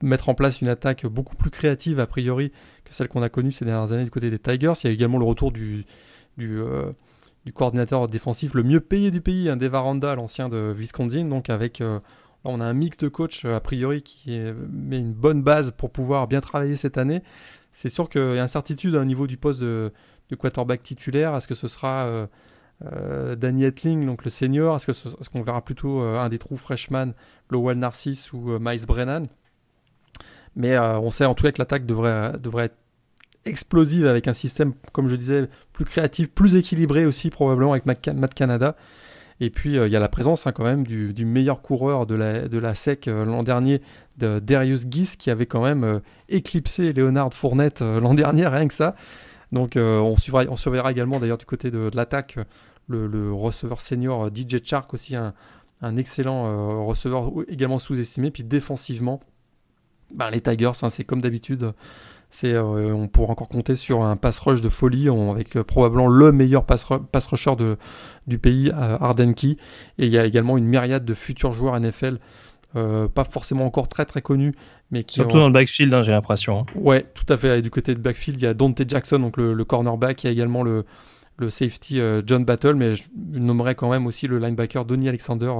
mettre en place une attaque beaucoup plus créative a priori que celle qu'on a connue ces dernières années du côté des Tigers. Il y a également le retour du, coordinateur défensif le mieux payé du pays, un Devaranda, l'ancien de Wisconsin. Donc avec on a un mix de coach a priori qui met une bonne base pour pouvoir bien travailler cette année c'est sûr qu'il y a incertitude au niveau du poste de, quarterback titulaire. Est-ce que ce sera euh, euh, Danny Etling, donc le senior? Est-ce qu'on verra plutôt euh, un des trous freshman, Lowell Narcisse ou Miles Brennan? Mais on sait en tout cas que l'attaque devrait, devrait être explosive avec un système, comme je disais, plus créatif, plus équilibré aussi probablement avec Matt Canada. Et puis euh, il y a la présence hein, quand même du, meilleur coureur de la, SEC euh, l'an dernier, de Darius Guis, qui avait quand même euh, éclipsé Leonard Fournette l'an dernier, rien que ça. Donc on, surveillera également d'ailleurs du côté de, l'attaque le, receveur senior DJ Chark aussi un, un excellent receveur également sous-estimé. Puis défensivement, ben, les Tigers, hein, c'est comme d'habitude c'est, euh, on pourra encore compter sur un pass rush de folie avec euh, probablement le meilleur pass, rusher de, du pays, euh. Et il y a également une myriade de futurs joueurs NFL, pas forcément encore très très connus, mais qui surtout dans le backfield, hein, j'ai l'impression. Hein. Ouais, tout à fait. du côté de backfield, il y a Dante Jackson, donc le, cornerback. Il y a également le, le safety John Battle, mais je nommerais quand même aussi le linebacker Donny Alexander,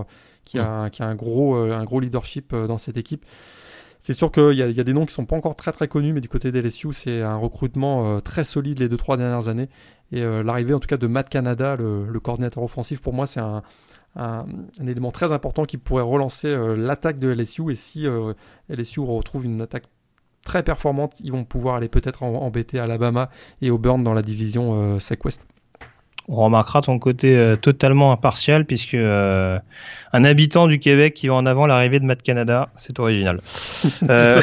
qui, a, qui a un gros, un gros leadership dans cette équipe. C'est sûr qu'il y, a des noms qui sont pas encore très très connus, mais du côté des LSU, c'est un recrutement euh, très solide les 2-3 dernières années. Et euh, l'arrivée en tout cas de Matt Canada, le, coordinateur offensif, pour moi, c'est un, élément très important qui pourrait relancer l'attaque de LSU. Et si LSU retrouve une attaque très performante, ils vont pouvoir aller peut-être embêter Alabama et Auburn dans la division SEC on remarquera ton côté euh, totalement impartial puisque euh, un habitant du Québec qui va en avant l'arrivée de Matt Canada, c'est original. Euh,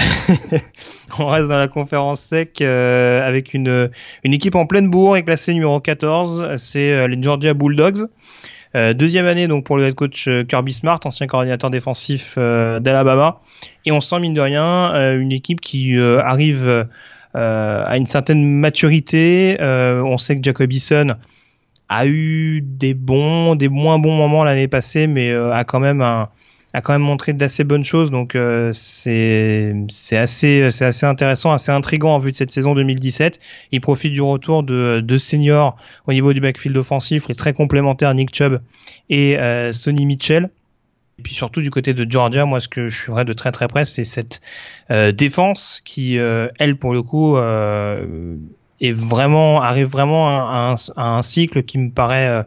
on reste dans la conférence sec avec une, une équipe en pleine bourre et classée numéro 14, c'est les Georgia Bulldogs. deuxième année donc pour le head coach Kirby Smart, ancien coordinateur défensif d'Alabama, et on sent mine de rien une équipe qui arrive à une certaine maturité. on sait que Jacob Eason a eu des bons, des moins bons moments l'année passée, mais euh, a quand même un, a quand même montré d'assez bonnes choses. Donc euh, c'est c'est assez c'est assez intéressant, assez intrigant en vue de cette saison 2017. Il profite du retour de deux seniors au niveau du backfield offensif, les très complémentaires Nick Chubb et euh, Sonny Mitchell. Et puis surtout du côté de Georgia, moi ce que je suivrai de très très près, c'est cette défense qui, elle pour le coup, et vraiment arrive vraiment à, un, cycle qui me paraît euh,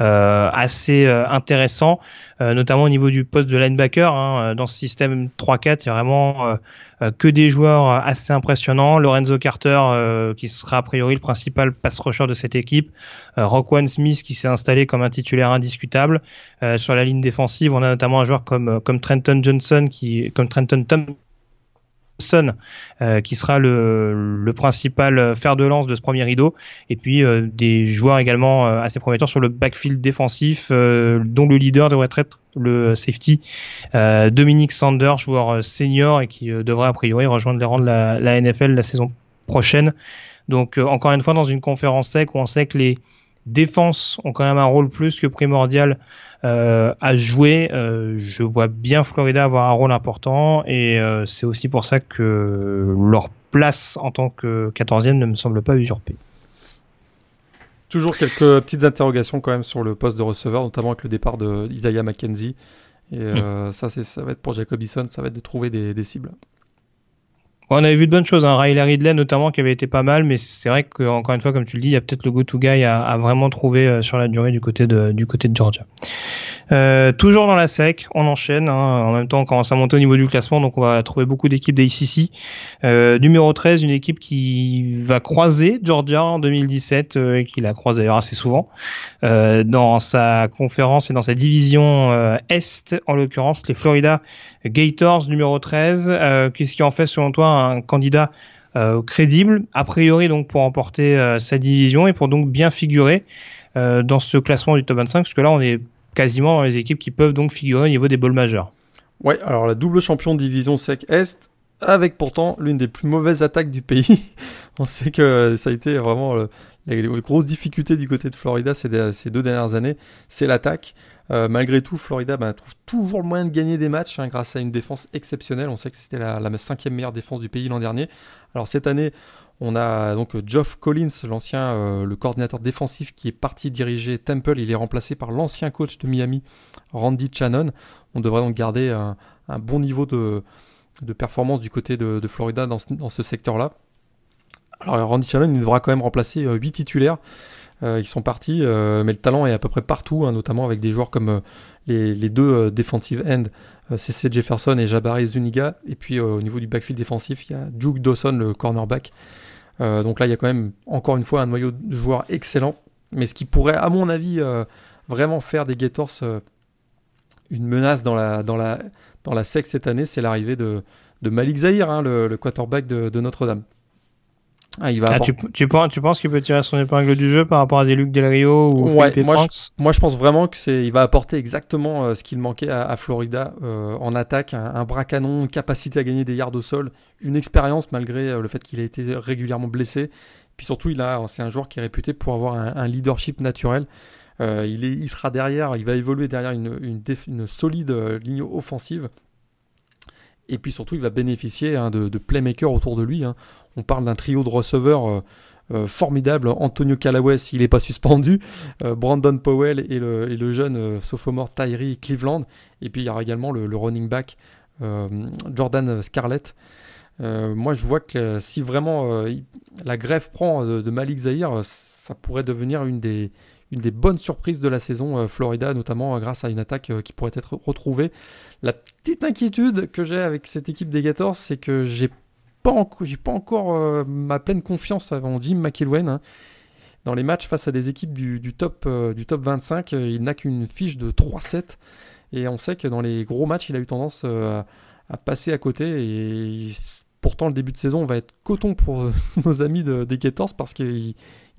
euh assez euh, intéressant, euh, notamment au niveau du poste de linebacker. Hein, dans ce système 3-4, il y a vraiment que des joueurs assez impressionnants. Lorenzo Carter, qui sera a priori le principal pass rusher de cette équipe. Rockwan Smith, qui s'est installé comme un titulaire indiscutable. sur la ligne défensive, on a notamment un joueur comme, comme Trenton Johnson, qui, comme Trenton Tom euh, qui sera le, le, principal fer de lance de ce premier rideau, et puis euh, des joueurs également euh, assez prometteurs sur le backfield défensif, dont le leader devrait être le safety Dominique Sanders, joueur senior et qui devrait a priori rejoindre les rangs de la, la NFL la saison prochaine. Donc encore une fois dans une conférence sec où on sait que les défenses ont quand même un rôle plus que primordial euh, à jouer. Euh, je vois bien Florida avoir un rôle important et euh, c'est aussi pour ça que leur place en tant que 14e ne me semble pas usurpée. Toujours quelques petites interrogations quand même sur le poste de receveur, notamment avec le départ de Isaiah McKenzie. Et mm. ça, ça va être pour Jacobison, ça va être de trouver des cibles. On avait vu de bonnes choses, hein. Riley Ridley notamment qui avait été pas mal, mais c'est vrai que encore une fois, comme tu le dis, il y a peut-être le go-to guy à, vraiment trouver euh, sur la durée du côté de du Georgia. Euh, toujours dans la SEC, on enchaîne. Hein. En même temps, on commence à monter au niveau du classement, donc on va trouver beaucoup d'équipes d'ACC. Euh, numéro 13, une équipe qui va croiser Georgia en 2017 euh, et qui la croise d'ailleurs assez souvent dans sa conférence et dans sa division Est, en l'occurrence les Florida Gators numéro 13. Qu'est-ce qui en fait selon toi un candidat crédible, a priori donc pour remporter sa division et pour donc bien figurer dans ce classement du top 25, parce que là on est quasiment dans les équipes qui peuvent donc figurer au niveau des bowls majeurs. Ouais, alors la double champion division SEC Est, avec pourtant l'une des plus mauvaises attaques du pays. On sait que ça a été vraiment euh, les, grosses difficultés du côté de Florida ces, deux dernières années, c'est l'attaque. Euh, malgré tout, Florida ben, trouve toujours le moyen de gagner des matchs hein, grâce à une défense exceptionnelle. On sait que c'était la, la, cinquième meilleure défense du pays l'an dernier. Alors cette année, on a donc Geoff Collins, l'ancien, euh, le coordinateur défensif qui est parti diriger Temple. Il est remplacé par l'ancien coach de Miami, Randy Shannon. On devrait donc garder un, bon niveau de, performance du côté de, Florida dans ce, secteur-là. Alors Randy Shannon, il devra quand même remplacer 8 euh, titulaires. Euh, ils sont partis, mais le talent est à peu près partout, hein, notamment avec des joueurs comme les, les, deux defensive end, CC Jefferson et Jabari Zuniga. Et puis au niveau du backfield défensif, il y a Duke Dawson, le cornerback, euh, donc là, il y a quand même, encore une fois, un noyau de joueurs excellent. Mais ce qui pourrait, à mon avis, euh, vraiment faire des Gators euh, une menace dans la, dans la, dans la SEC cette année, c'est l'arrivée de, de Malik Zahir, hein, le, quarterback de Notre-Dame. Ah, il va ah, tu, tu, penses, tu penses qu'il peut tirer son épingle du jeu par rapport à des Luc Del Rio ou ouais, moi, je, moi je pense vraiment que c'est il va apporter exactement euh, ce qu'il manquait à, Florida euh, en attaque, un, bras canon, une capacité à gagner des yards au sol, une expérience malgré euh, le fait qu'il a été régulièrement blessé. Puis surtout, il a, c'est un joueur qui est réputé pour avoir un, leadership naturel. il, est, il sera derrière, il va évoluer derrière une, une, une solide ligne offensive. Et puis surtout, il va bénéficier hein, de, de, playmakers autour de lui. Hein. On parle d'un trio de receveurs euh, euh, formidable. Antonio Callaway, s'il n'est pas suspendu. Euh, Brandon Powell et le, jeune sophomore Tyree Cleveland. Et puis il y aura également le, running back Jordan Scarlett. moi, je vois que si vraiment la grève prend de, Malik Zahir, ça pourrait devenir une des, une des bonnes surprises de la saison Florida, notamment grâce à une attaque qui pourrait être retrouvée. La petite inquiétude que j'ai avec cette équipe des Gators, c'est que j'ai pas, j'ai pas encore ma pleine confiance avant Jim McElwain. Hein. Dans les matchs face à des équipes du, top, du top 25, il n'a qu'une fiche de 3-7. Et on sait que dans les gros matchs, il a eu tendance à, passer à côté. Et pourtant, le début de saison va être coton pour nos amis de, des Gators parce qu'ils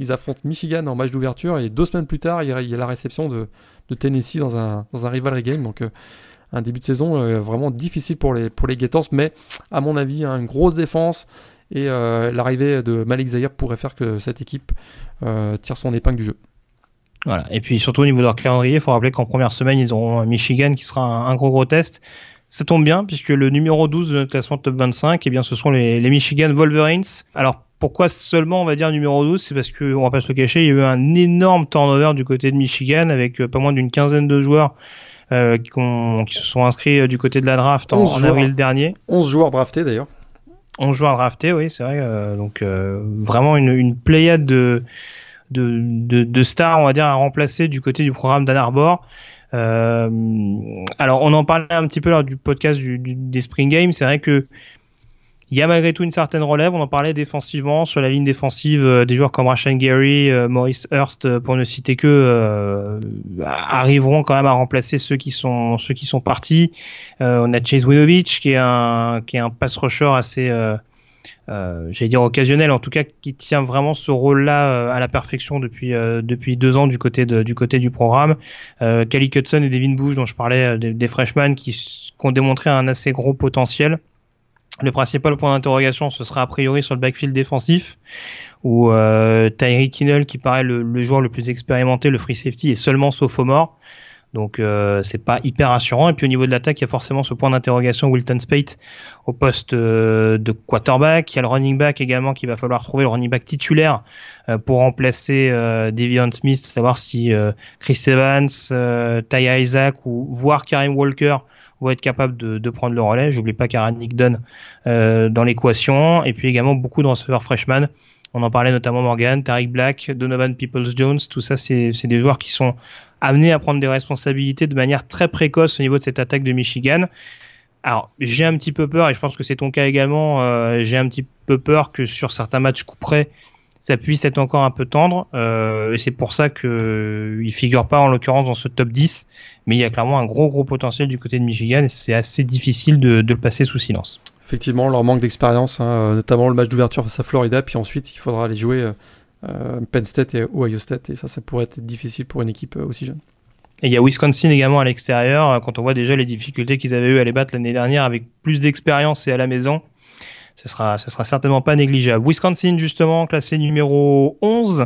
affrontent Michigan en match d'ouverture. Et deux semaines plus tard, il y a, la réception de, Tennessee dans un, dans un rivalry game. Donc, euh, un début de saison euh, vraiment difficile pour les, pour les Gators. Mais à mon avis, hein, une grosse défense. Et euh, l'arrivée de Malik Zahir pourrait faire que cette équipe tire son épingle du jeu. Voilà. Et puis surtout au niveau de leur calendrier, il faut rappeler qu'en première semaine, ils auront Michigan qui sera un, gros gros test. Ça tombe bien puisque le numéro 12 de notre classement top 25, eh bien, ce sont les, Michigan Wolverines. Alors pourquoi seulement on va dire numéro 12 C'est parce qu'on va pas se le cacher, il y a eu un énorme turnover du côté de Michigan avec euh, pas moins d'une quinzaine de joueurs euh, qui, qui, se sont inscrits euh, du côté de la draft en, avril dernier. 11 joueurs draftés d'ailleurs. 11 joueurs draftés, oui, c'est vrai. Euh, donc euh, vraiment une, une pléiade de de, de, stars, on va dire, à remplacer du côté du programme d'Ann Arbor. Alors, on en parlait un petit peu lors du podcast du, des Spring Games. C'est vrai que il y a malgré tout une certaine relève. On en parlait défensivement sur la ligne défensive euh, des joueurs comme Rashan Gary, euh, Maurice Hurst, pour ne citer que, arriveront quand même à remplacer ceux qui sont ceux qui sont partis. on a Chase Winovich qui est un qui est un pass rusher assez euh, j'allais dire occasionnel, en tout cas qui tient vraiment ce rôle-là euh, à la perfection depuis euh, depuis deux ans du côté de, du côté du programme. Euh, Kelly Cutson et Devin Bush, dont je parlais, des, des freshmen qui, qui, ont démontré un assez gros potentiel. Le principal point d'interrogation, ce sera a priori sur le backfield défensif, où euh, Tyree Kinnell, qui paraît le, joueur le plus expérimenté, le free safety, est seulement sophomore. Donc euh, c'est pas hyper rassurant. Et puis au niveau de l'attaque, il y a forcément ce point d'interrogation Wilton Spate au poste euh, de quarterback. Il y a le running back également qu'il va falloir trouver le running back titulaire euh, pour remplacer euh, Devion Smith, savoir si Chris Evans, Taya Isaac ou voire Karim Walker vont être capables de, prendre le relais. J'oublie pas Karen Nick Dunn dans l'équation. Et puis également beaucoup de receveurs freshman. On en parlait notamment Morgan, Tariq Black, Donovan Peoples-Jones. Tout ça, c'est des joueurs qui sont amené à prendre des responsabilités de manière très précoce au niveau de cette attaque de Michigan. Alors, j'ai un petit peu peur, et je pense que c'est ton cas également, euh, j'ai un petit peu peur que sur certains matchs coup près, ça puisse être encore un peu tendre. Euh, et c'est pour ça qu'il ne figure pas en l'occurrence dans ce top 10. Mais il y a clairement un gros gros potentiel du côté de Michigan et c'est assez difficile de, de, le passer sous silence. Effectivement, leur manque d'expérience, hein, notamment le match d'ouverture face à Florida, puis ensuite il faudra les jouer euh, euh, Penn State et Ohio State. Et ça, ça pourrait être difficile pour une équipe euh, aussi jeune. Et il y a Wisconsin également à l'extérieur, euh, quand on voit déjà les difficultés qu'ils avaient eu à les battre l'année dernière avec plus d'expérience et à la maison. Ce sera, ce sera certainement pas négligeable. Wisconsin, justement, classé numéro 11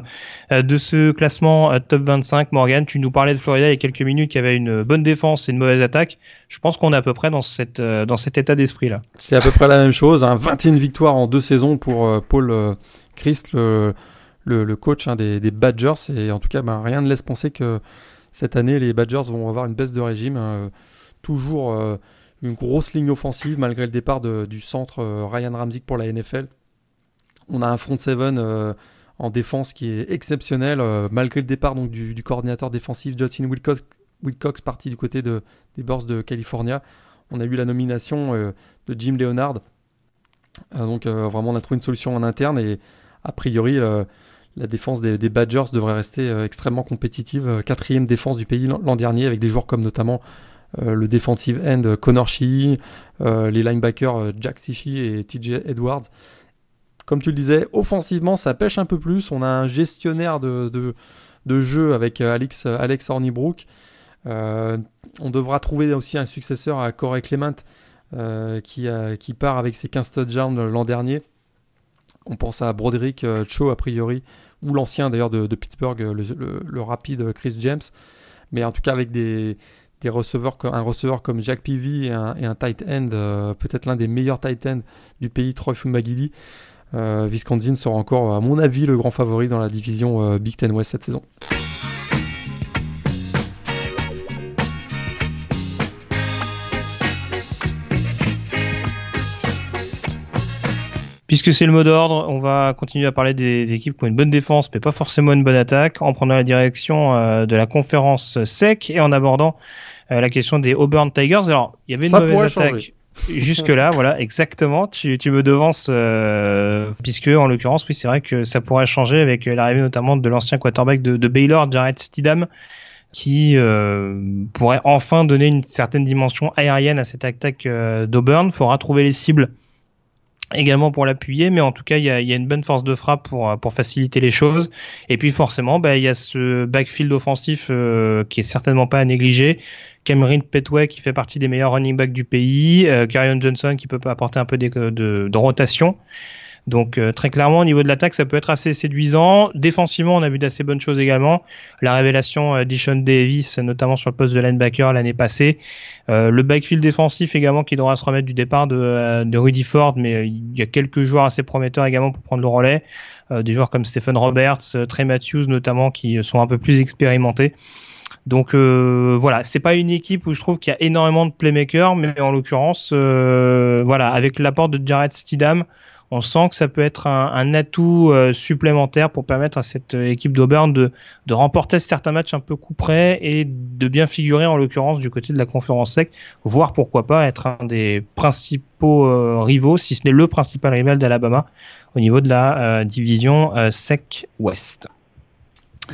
de ce classement top 25. Morgan, tu nous parlais de Florida il y a quelques minutes qui avait une bonne défense et une mauvaise attaque. Je pense qu'on est à peu près dans, cette, dans cet état d'esprit-là. C'est à peu près la même chose. Hein. 21 victoires en deux saisons pour Paul Christ, le, coach hein, des, Badgers. Et en tout cas, ben, rien ne laisse penser que cette année, les Badgers vont avoir une baisse de régime. Hein. toujours euh, une grosse ligne offensive malgré le départ du centre euh, Ryan Ramsey pour la NFL. On a un front seven euh, en défense qui est exceptionnel malgré le départ donc, du, coordinateur défensif Justin Wilcox, Wilcox parti du côté de, des Bourses de California. On a eu la nomination de Jim Leonard. donc vraiment on a trouvé une solution en interne et a priori la défense des, Badgers devrait rester euh, extrêmement compétitive. Euh, quatrième défense du pays l'an dernier, avec des joueurs comme notamment euh, le defensive end Connor Shee, les linebackers Jack Sishi et TJ Edwards. Comme tu le disais, offensivement, ça pêche un peu plus. On a un gestionnaire de, de, jeu avec Alex, Alex Hornibrook. on devra trouver aussi un successeur à Corey Clement qui, qui part avec ses 15 touchdowns l'an dernier. On pense à Broderick euh, Cho a priori, ou l'ancien d'ailleurs de, Pittsburgh, le, rapide Chris James. Mais en tout cas avec des, receveurs, un receveur comme Jack Peavy et un, tight end, euh, peut-être l'un des meilleurs tight ends du pays, Troy Fumbagili. Euh, Wisconsin sera encore, à mon avis, le grand favori dans la division Big Ten West cette saison. Puisque c'est le mot d'ordre, on va continuer à parler des équipes qui ont une bonne défense, mais pas forcément une bonne attaque, en prenant la direction euh, de la conférence SEC et en abordant euh, la question des Auburn Tigers. Alors, il y avait une mauvaise attaque. Jusque là, voilà, exactement. Tu, tu me devances, euh, puisque en l'occurrence, oui, c'est vrai que ça pourrait changer avec l'arrivée notamment de l'ancien quarterback de, de Baylor, Jared Stidham, qui pourrait enfin donner une certaine dimension aérienne à cette attaque d'Auburn. Faudra trouver les cibles également pour l'appuyer, mais en tout cas, il y a, y a, une bonne force de frappe pour, pour faciliter les choses. Et puis forcément, bah, il y a ce backfield offensif euh, qui est certainement pas à négliger. Cameron Petway qui fait partie des meilleurs running backs du pays, euh, Johnson qui peut apporter un peu de, de rotation. Donc euh, très clairement au niveau de l'attaque, ça peut être assez séduisant. Défensivement, on a vu d'assez bonnes choses également. La révélation euh, Davis, notamment sur le poste de linebacker l'année passée. Euh, le backfield défensif également qui devra se remettre du départ de, de Rudy Ford, mais il y a quelques joueurs assez prometteurs également pour prendre le relais. des joueurs comme Stephen Roberts, Trey Matthews notamment qui sont un peu plus expérimentés. Donc voilà, c'est pas une équipe où je trouve qu'il y a énormément de playmakers, mais en l'occurrence, voilà, avec l'apport de Jared Stidham, on sent que ça peut être un, atout euh, supplémentaire pour permettre à cette euh, équipe d'Auburn de, remporter certains matchs un peu coup près et de bien figurer en l'occurrence du côté de la conférence sec, voire pourquoi pas être un des principaux euh, rivaux, si ce n'est le principal rival d'Alabama au niveau de la division sec ouest.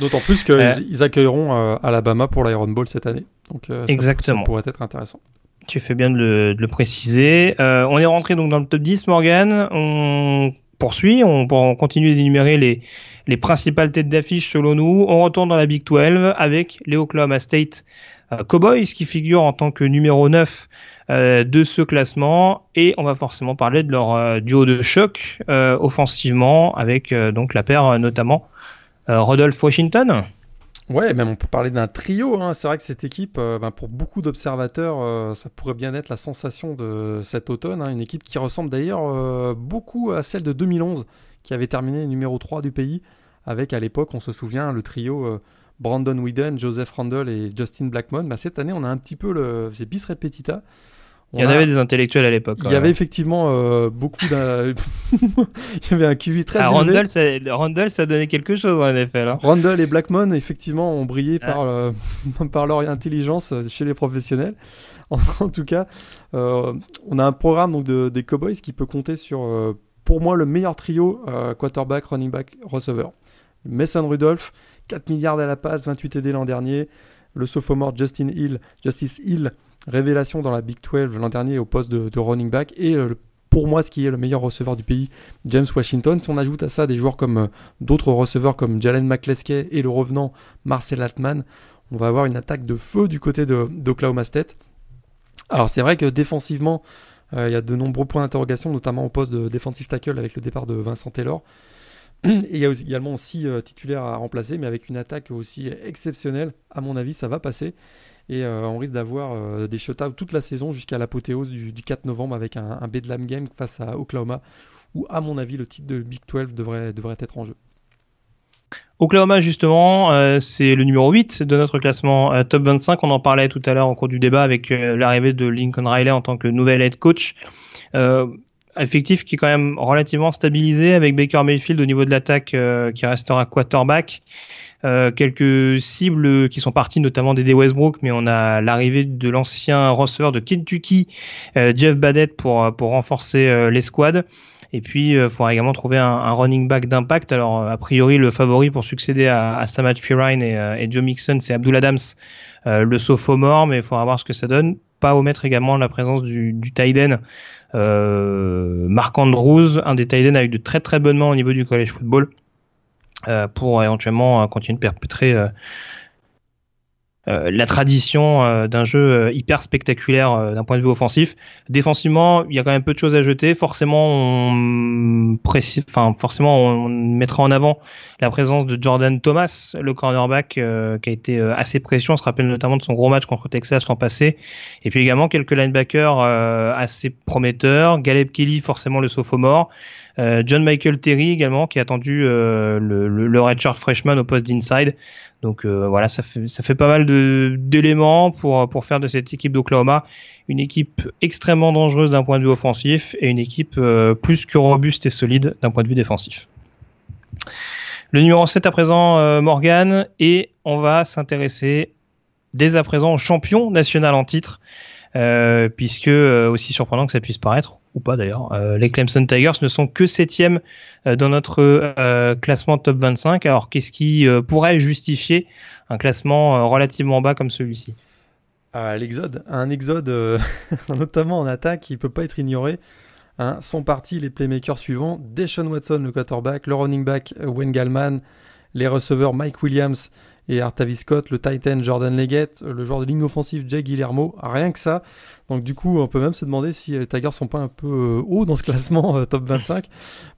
D'autant plus qu'ils accueilleront Alabama pour l'Iron Bowl cette année. Donc Exactement. ça pourrait être intéressant. Tu fais bien de le, préciser. Euh, on est rentré donc dans le top 10, Morgan. On poursuit, on, on continue d'énumérer les, les principales têtes d'affiche selon nous. On retourne dans la Big 12 avec les Oklahoma State euh, Cowboys qui figurent en tant que numéro 9 euh, de ce classement et on va forcément parler de leur duo de choc offensivement avec donc la paire notamment Rodolphe Washington Ouais, même on peut parler d'un trio. Hein. C'est vrai que cette équipe, euh, ben, pour beaucoup d'observateurs, euh, ça pourrait bien être la sensation de cet automne. Hein. Une équipe qui ressemble d'ailleurs euh, beaucoup à celle de 2011, qui avait terminé numéro 3 du pays, avec à l'époque, on se souvient, le trio Brandon Whedon, Joseph Randall et Justin Blackmon. Ben, cette année, on a un petit peu le. C'est bis repetita. Il y en avait des intellectuels à l'époque. Il y avait effectivement euh, beaucoup d'un. il y avait un QI très ah, Randall, ça, Randall, ça donnait quelque chose en effet. Là. Randall et Blackmon, effectivement, ont brillé par, euh, par leur intelligence chez les professionnels. En, tout cas, euh, on a un programme donc, de, des Cowboys qui peut compter sur, pour moi, le meilleur trio quarterback, running back, receiver. Mason Rudolph, 4 milliards à la passe, 28 TD l'an dernier. Le sophomore Justin Hill, Justice Hill, révélation dans la Big 12 l'an dernier au poste de, running back et euh, pour moi ce qui est le meilleur receveur du pays, James Washington. Si on ajoute à ça des joueurs comme euh, d'autres receveurs comme Jalen McCleskey et le revenant Marcel Altman, on va avoir une attaque de feu du côté d'Oklahoma State. Alors c'est vrai que défensivement, euh, il y a de nombreux points d'interrogation, notamment au poste de defensive tackle avec le départ de Vincent Taylor. Et il y a également aussi titulaire à remplacer, mais avec une attaque aussi exceptionnelle. À mon avis, ça va passer. Et euh, on risque d'avoir euh, des shutouts toute la saison jusqu'à l'apothéose du, 4 novembre avec un, un Bedlam game face à Oklahoma, où à mon avis le titre de Big 12 devrait, être en jeu. Oklahoma justement, euh, c'est le numéro 8 de notre classement top 25. On en parlait tout à l'heure au cours du débat avec l'arrivée de Lincoln Riley en tant que nouvel head coach. effectif qui est quand même relativement stabilisé avec Baker Mayfield au niveau de l'attaque qui restera quarterback. Euh, quelques cibles qui sont parties notamment d'Eddie Westbrook, mais on a l'arrivée de l'ancien receveur de Kentucky, euh, Jeff Badett, pour, pour renforcer euh, les squads. Et puis, il faudra également trouver un, running back d'impact. Alors, a priori, le favori pour succéder à, à Samaj Pirine et, Joe Mixon, c'est Abdul Adams, le sophomore, mais il faudra voir ce que ça donne. Pas omettre également la présence du, du Tiden, Mark Andrews, un des Tiden avec de très très bonnes mains au niveau du college football. Euh, pour éventuellement euh, continuer de perpétrer euh, la tradition d'un jeu hyper spectaculaire d'un point de vue offensif. Défensivement, il y a quand même peu de choses à jeter. Forcément, on mettra en avant la présence de Jordan Thomas, le cornerback qui a été assez précieux. On se rappelle notamment de son gros match contre Texas l'an passé. Et puis également quelques linebackers assez prometteurs. Galeb Kelly, forcément le sophomore. John Michael Terry également qui a attendu le, le, le redshirt freshman au poste d'inside. Donc voilà, ça fait, pas mal d'éléments pour, faire de cette équipe d'Oklahoma une équipe extrêmement dangereuse d'un point de vue offensif et une équipe plus que robuste et solide d'un point de vue défensif. Le numéro 7 à présent, Morgan, et on va s'intéresser dès à présent au champion national en titre, euh, puisque euh, aussi surprenant que ça puisse paraître ou pas d'ailleurs, euh, les Clemson Tigers ne sont que septième dans notre classement top 25. Alors qu'est-ce qui pourrait justifier un classement relativement bas comme celui-ci? L'exode, un exode notamment en attaque qui peut pas être ignoré. Hein, sont partis les playmakers suivants Deshaun Watson, le quarterback, le running back Wayne Gallman, les receveurs Mike Williams et Artavis Scott, le Titan Jordan Leggett, le joueur de ligne offensive Jay Guillermo, rien que ça. Donc du coup, on peut même se demander si les Tigers sont pas un peu euh, hauts dans ce classement euh, top 25.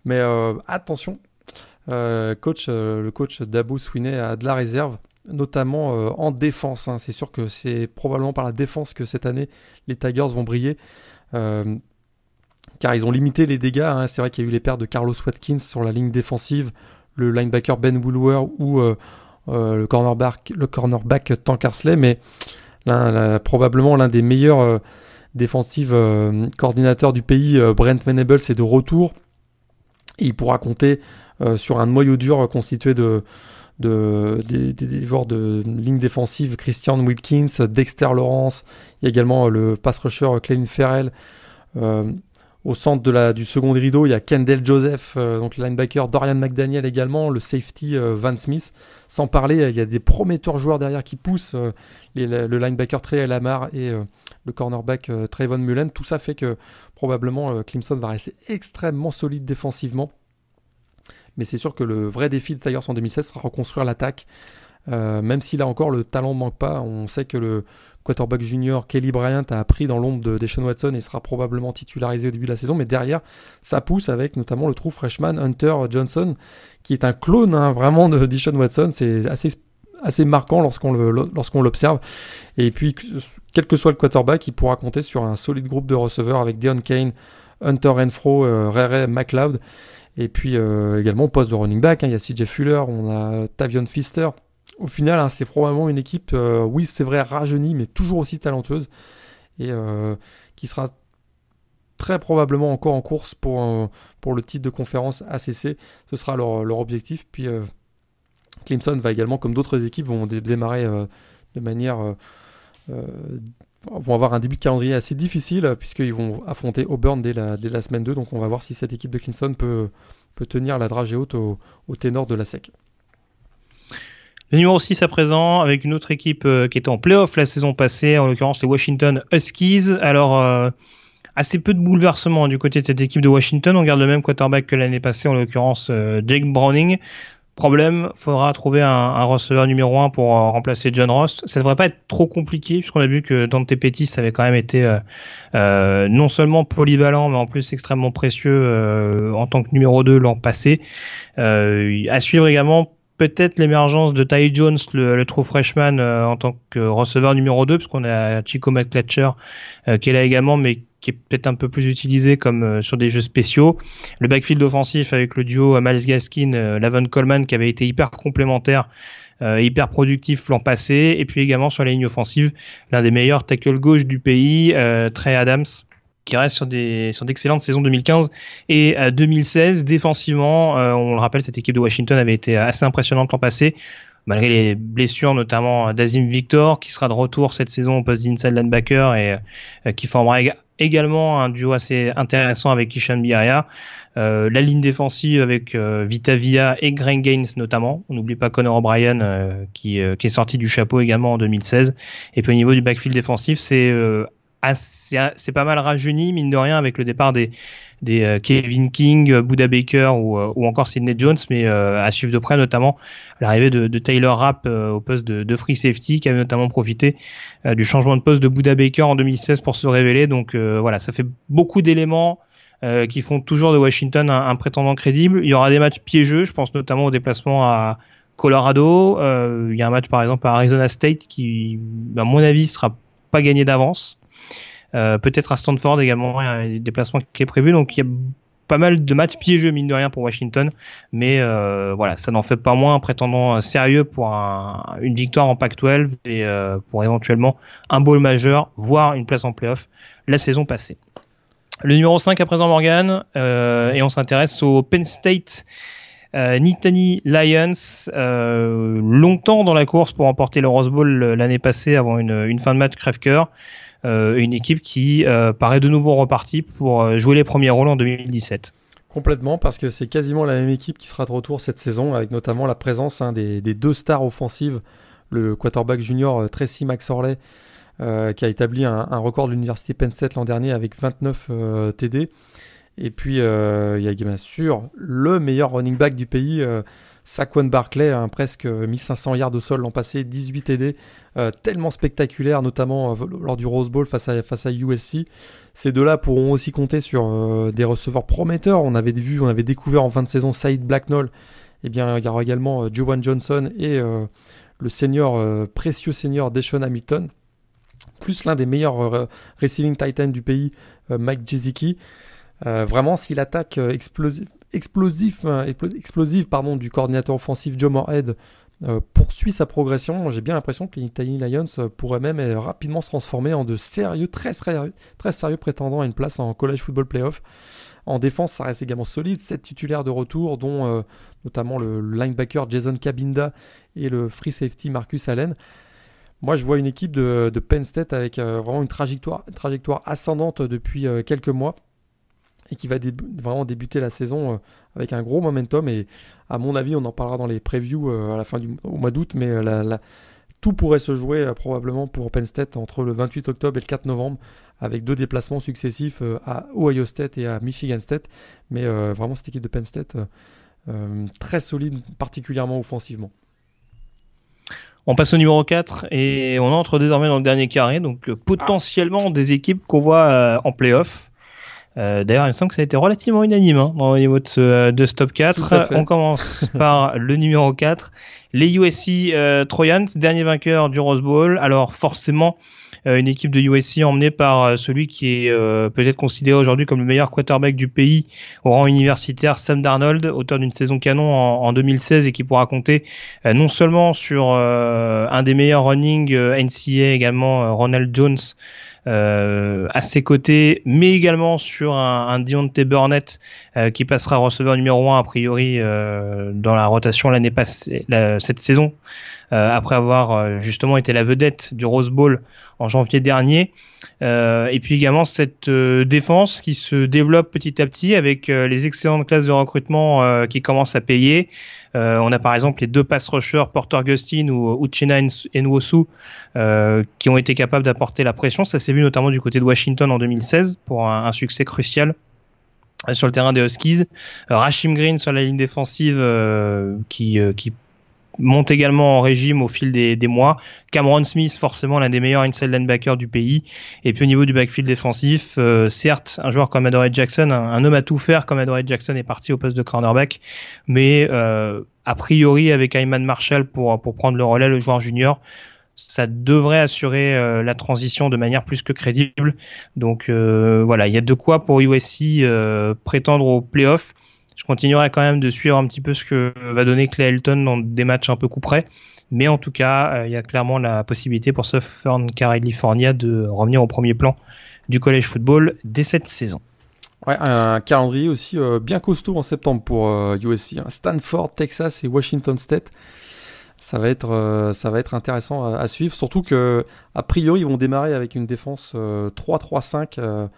Mais euh, attention, coach, le coach Dabo Sweeney a de la réserve, notamment en défense. Hein. C'est sûr que c'est probablement par la défense que cette année les Tigers vont briller. car ils ont limité les dégâts. Hein. C'est vrai qu'il y a eu les pertes de Carlos Watkins sur la ligne défensive, le linebacker Ben Woolwer ou le cornerback, le cornerback Tank mais probablement l'un des meilleurs euh, défensifs euh, coordinateurs du pays, Brent Venables, est de retour. il pourra compter sur un noyau dur constitué de, des, joueurs de ligne défensive, Christian Wilkins, Dexter Lawrence, il y a également le pass rusher Clelin Ferrell. Au centre du second rideau, il y a Kendall Joseph, euh, donc le linebacker, Dorian McDaniel également, le safety euh, Van Smith. Sans parler, il y a des prometteurs joueurs derrière qui poussent, euh, le linebacker Trey Lamar et le cornerback Trayvon Mullen. Tout ça fait que probablement Clemson va rester extrêmement solide défensivement. Mais c'est sûr que le vrai défi de Tigers en 2016 sera reconstruire l'attaque. Même si là encore le talent manque pas, on sait que le quarterback junior Kelly Bryant a appris dans l'ombre de Deshaun Watson et sera probablement titularisé au début de la saison. Mais derrière, ça pousse avec notamment le trou freshman Hunter Johnson, qui est un clone hein, vraiment de Deshaun Watson. C'est assez assez marquant lorsqu'on l'observe. Et puis, quel que soit le quarterback, il pourra compter sur un solide groupe de receveurs avec Deon Kane, Hunter Renfro, euh, McLeod. Et puis euh, également poste de running back, hein, il y a CJ Fuller, on a Tavion Fister, au final, hein, c'est probablement une équipe, euh, oui, c'est vrai, rajeunie, mais toujours aussi talentueuse et euh, qui sera très probablement encore en course pour, euh, le titre de conférence ACC. Ce sera leur, objectif. Puis Clemson va également, comme d'autres équipes, vont démarrer de manière. vont avoir un début de calendrier assez difficile puisqu'ils vont affronter Auburn dès la, semaine 2. Donc on va voir si cette équipe de Clemson peut, peut tenir la dragée haute au, au ténor de la SEC. Le numéro 6 à présent, avec une autre équipe euh, qui était en playoff la saison passée, en l'occurrence les Washington Huskies. Alors, euh, assez peu de bouleversements du côté de cette équipe de Washington. On garde le même quarterback que l'année passée, en l'occurrence euh, Jake Browning. Problème, faudra trouver un, un, receveur numéro 1 pour remplacer John Ross. Ça devrait pas être trop compliqué, puisqu'on a vu que Dante Pettis avait quand même été non seulement polyvalent, mais en plus extrêmement précieux en tant que numéro 2 l'an passé. à suivre également peut-être l'émergence de Ty Jones, le, le true freshman, euh, en tant que receveur numéro 2, parce qu'on a Chico McClatcher euh, qui est là également, mais qui est peut-être un peu plus utilisé comme euh, sur des jeux spéciaux. Le backfield offensif avec le duo Miles Gaskin, Lavon Coleman, qui avait été hyper complémentaire. hyper productif l'an passé et puis également sur la ligne offensive l'un des meilleurs tackle gauche du pays Trey Adams qui reste sur des sur d'excellentes saisons 2015 et 2016 défensivement euh, on le rappelle cette équipe de Washington avait été assez impressionnante l'an passé malgré les blessures notamment d'Azim Victor qui sera de retour cette saison au poste d'inside linebacker et euh, qui formera également un duo assez intéressant avec Kishan Biaya euh, la ligne défensive avec Vita Via et Greg Gaines notamment. On n'oublie pas Connor O'Brien qui, qui, est sorti du chapeau également en 2016. Et puis au niveau du backfield défensif, c'est c'est pas mal rajeuni, mine de rien, avec le départ des, des euh, Kevin King, euh, Buda Baker ou, euh, ou encore Sidney Jones, mais à suivre de près notamment l'arrivée de, de, Taylor Rapp au poste de, de, free safety, qui avait notamment profité du changement de poste de Buda Baker en 2016 pour se révéler. Donc voilà, ça fait beaucoup d'éléments qui font toujours de Washington un, prétendant crédible. Il y aura des matchs piégeux, je pense notamment au déplacement à Colorado. il y a un match par exemple à Arizona State qui, à mon avis, sera pas gagné d'avance. Euh, peut-être à Stanford également, un déplacement qui est prévu. Donc il y a pas mal de matchs piégeux mine de rien pour Washington, mais voilà, ça n'en fait pas moins un prétendant sérieux pour une victoire en Pac-12 et pour éventuellement un bowl majeur, voire une place en playoff la saison passée. Le numéro 5 à présent Morgan, et on s'intéresse au Penn State euh, Nittany Lions, euh, longtemps dans la course pour remporter le Rose Bowl l'année passée avant une, fin de match crève-cœur. Euh, une équipe qui paraît de nouveau repartie pour jouer les premiers rôles en 2017. Complètement, parce que c'est quasiment la même équipe qui sera de retour cette saison, avec notamment la présence hein, des, deux stars offensives, le quarterback junior Tracy McSorley, qui a établi un, record de l'université Penn State l'an dernier avec 29 TD, et puis, euh, il y a bien sûr le meilleur running back du pays, euh, Saquon Barclay, hein, presque 1500 yards au sol l'an passé, 18 TD, euh, tellement spectaculaire, notamment lors du Rose Bowl face à, USC. Ces deux-là pourront aussi compter sur des receveurs prometteurs. On avait vu, on avait découvert en fin de saison Saïd Blacknall. Eh bien, il y aura également Joan Johnson et le senior, précieux senior Deshaun Hamilton, plus l'un des meilleurs receiving titans du pays, Mike Jezicki. Euh, vraiment, si l'attaque euh, explosive, explosif, hein, explosive du coordinateur offensif Joe Moorhead euh, poursuit sa progression, j'ai bien l'impression que les Tiny Lions pourraient même rapidement se transformer en de sérieux, très sérieux, très sérieux prétendants à une place en college football playoff. En défense, ça reste également solide. 7 titulaires de retour, dont notamment le linebacker Jason Cabinda et le free safety Marcus Allen. Moi, je vois une équipe de, Penn State avec vraiment une trajectoire ascendante depuis quelques mois et qui va vraiment débuter la saison euh, avec un gros momentum. Et à mon avis, on en parlera dans les previews euh, à la fin du au mois d'août, mais euh, tout pourrait se jouer probablement pour Penn State entre le 28 octobre et le 4 novembre, avec deux déplacements successifs à Ohio State et à Michigan State. Mais vraiment, cette équipe de Penn State, très solide, particulièrement offensivement. On passe au numéro 4 et on entre désormais dans le dernier carré, donc potentiellement des équipes qu'on voit en playoff. Euh, d'ailleurs, il me semble que ça a été relativement unanime hein, au niveau de ce, euh, de top 4. On commence par le numéro 4, les USC euh, Trojans, dernier vainqueur du Rose Bowl. Alors forcément, une équipe de USC emmenée par celui qui est peut-être considéré aujourd'hui comme le meilleur quarterback du pays au rang universitaire, Sam Darnold, auteur d'une saison canon en, 2016 et qui pourra compter non seulement sur un des meilleurs running NCA également, Ronald Jones, euh, à ses côtés, mais également sur un, un Deontay Burnett euh, qui passera receveur numéro 1 a priori euh, dans la rotation l'année passée, cette saison, après avoir justement été la vedette du Rose Bowl en janvier dernier. et puis également cette défense qui se développe petit à petit avec les excellentes classes de recrutement qui commencent à payer. Euh, on a par exemple les deux pass rushers, Porter Augustine ou Uchina Nwosu, euh, qui ont été capables d'apporter la pression. Ça s'est vu notamment du côté de Washington en 2016 pour un, succès crucial euh, sur le terrain des Huskies. Rashim Green sur la ligne défensive qui, qui monte également en régime au fil des, mois. Cameron Smith, forcément l'un des meilleurs inside linebackers du pays. Et puis au niveau du backfield défensif, euh, certes, un joueur comme Adoree Jackson, un, homme à tout faire comme Adoree Jackson est parti au poste de cornerback, mais euh, a priori avec Ayman Marshall pour, pour prendre le relais, le joueur junior, ça devrait assurer euh, la transition de manière plus que crédible. Donc voilà, il y a de quoi pour USC prétendre au playoff je continuerai quand même de suivre un petit peu ce que va donner Clay Elton dans des matchs un peu coup près. Mais en tout cas, euh, il y a clairement la possibilité pour Southern California de revenir au premier plan du college football dès cette saison. Ouais, un calendrier aussi euh, bien costaud en septembre pour USC. Euh, hein. Stanford, Texas et Washington State. Ça va être, ça va être intéressant à, suivre. Surtout que, a priori, ils vont démarrer avec une défense 3-3-5.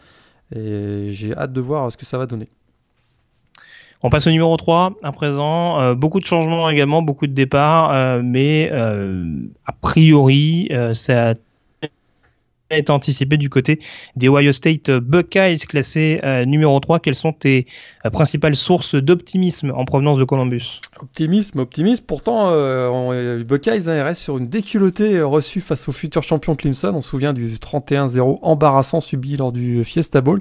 et j'ai hâte de voir ce que ça va donner. On passe au numéro 3 à présent. Euh, beaucoup de changements également, beaucoup de départs, euh, mais euh, a priori, ça a été anticipé du côté des Ohio State Buckeyes classés numéro 3. Quelles sont tes principales sources d'optimisme en provenance de Columbus? Optimisme, optimisme. Pourtant, les Buckeyes hein, restent sur une déculottée reçue face au futur champion Clemson. On se souvient du 31-0 embarrassant subi lors du Fiesta Bowl.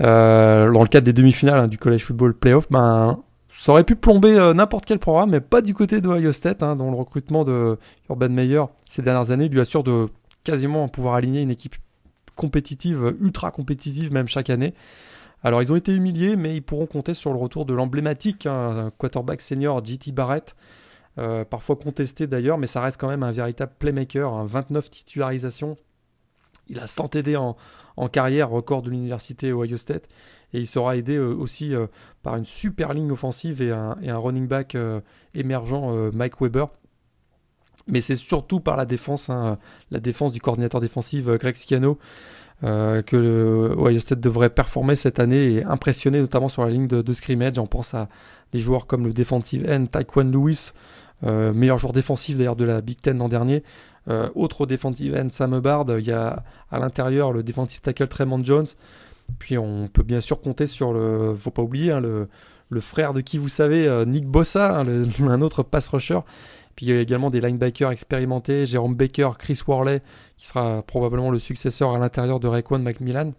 Euh, dans le cadre des demi-finales hein, du College Football Playoff, ben, ça aurait pu plomber euh, n'importe quel programme, mais pas du côté de Ohio State, hein, dont le recrutement de Urban Meyer ces dernières années lui assure de quasiment pouvoir aligner une équipe compétitive, ultra compétitive même chaque année. Alors ils ont été humiliés, mais ils pourront compter sur le retour de l'emblématique hein, quarterback senior JT Barrett, euh, parfois contesté d'ailleurs, mais ça reste quand même un véritable playmaker, 29 titularisations. Il a 100 TD en, carrière, record de l'université Ohio State, et il sera aidé euh, aussi euh, par une super ligne offensive et un, running back émergent, Mike Weber. Mais c'est surtout par la défense, hein, la défense du coordinateur défensif Greg Schiano, euh, que le Ohio State devrait performer cette année et impressionner notamment sur la ligne de, scrimmage. On pense à des joueurs comme le defensive end Taekwon Lewis, euh, meilleur joueur défensif d'ailleurs de la Big Ten l'an dernier. Euh, autre defensive end Sam Hubbard, il y a à l'intérieur le defensive tackle Tremont Jones. Puis on peut bien sûr compter sur le, faut pas oublier, hein, le, le, frère de qui vous savez, Nick Bossa, hein, un autre pass rusher puis il y a également des linebackers expérimentés, Jérôme Baker, Chris Worley, qui sera probablement le successeur à l'intérieur de Raekwon McMillan.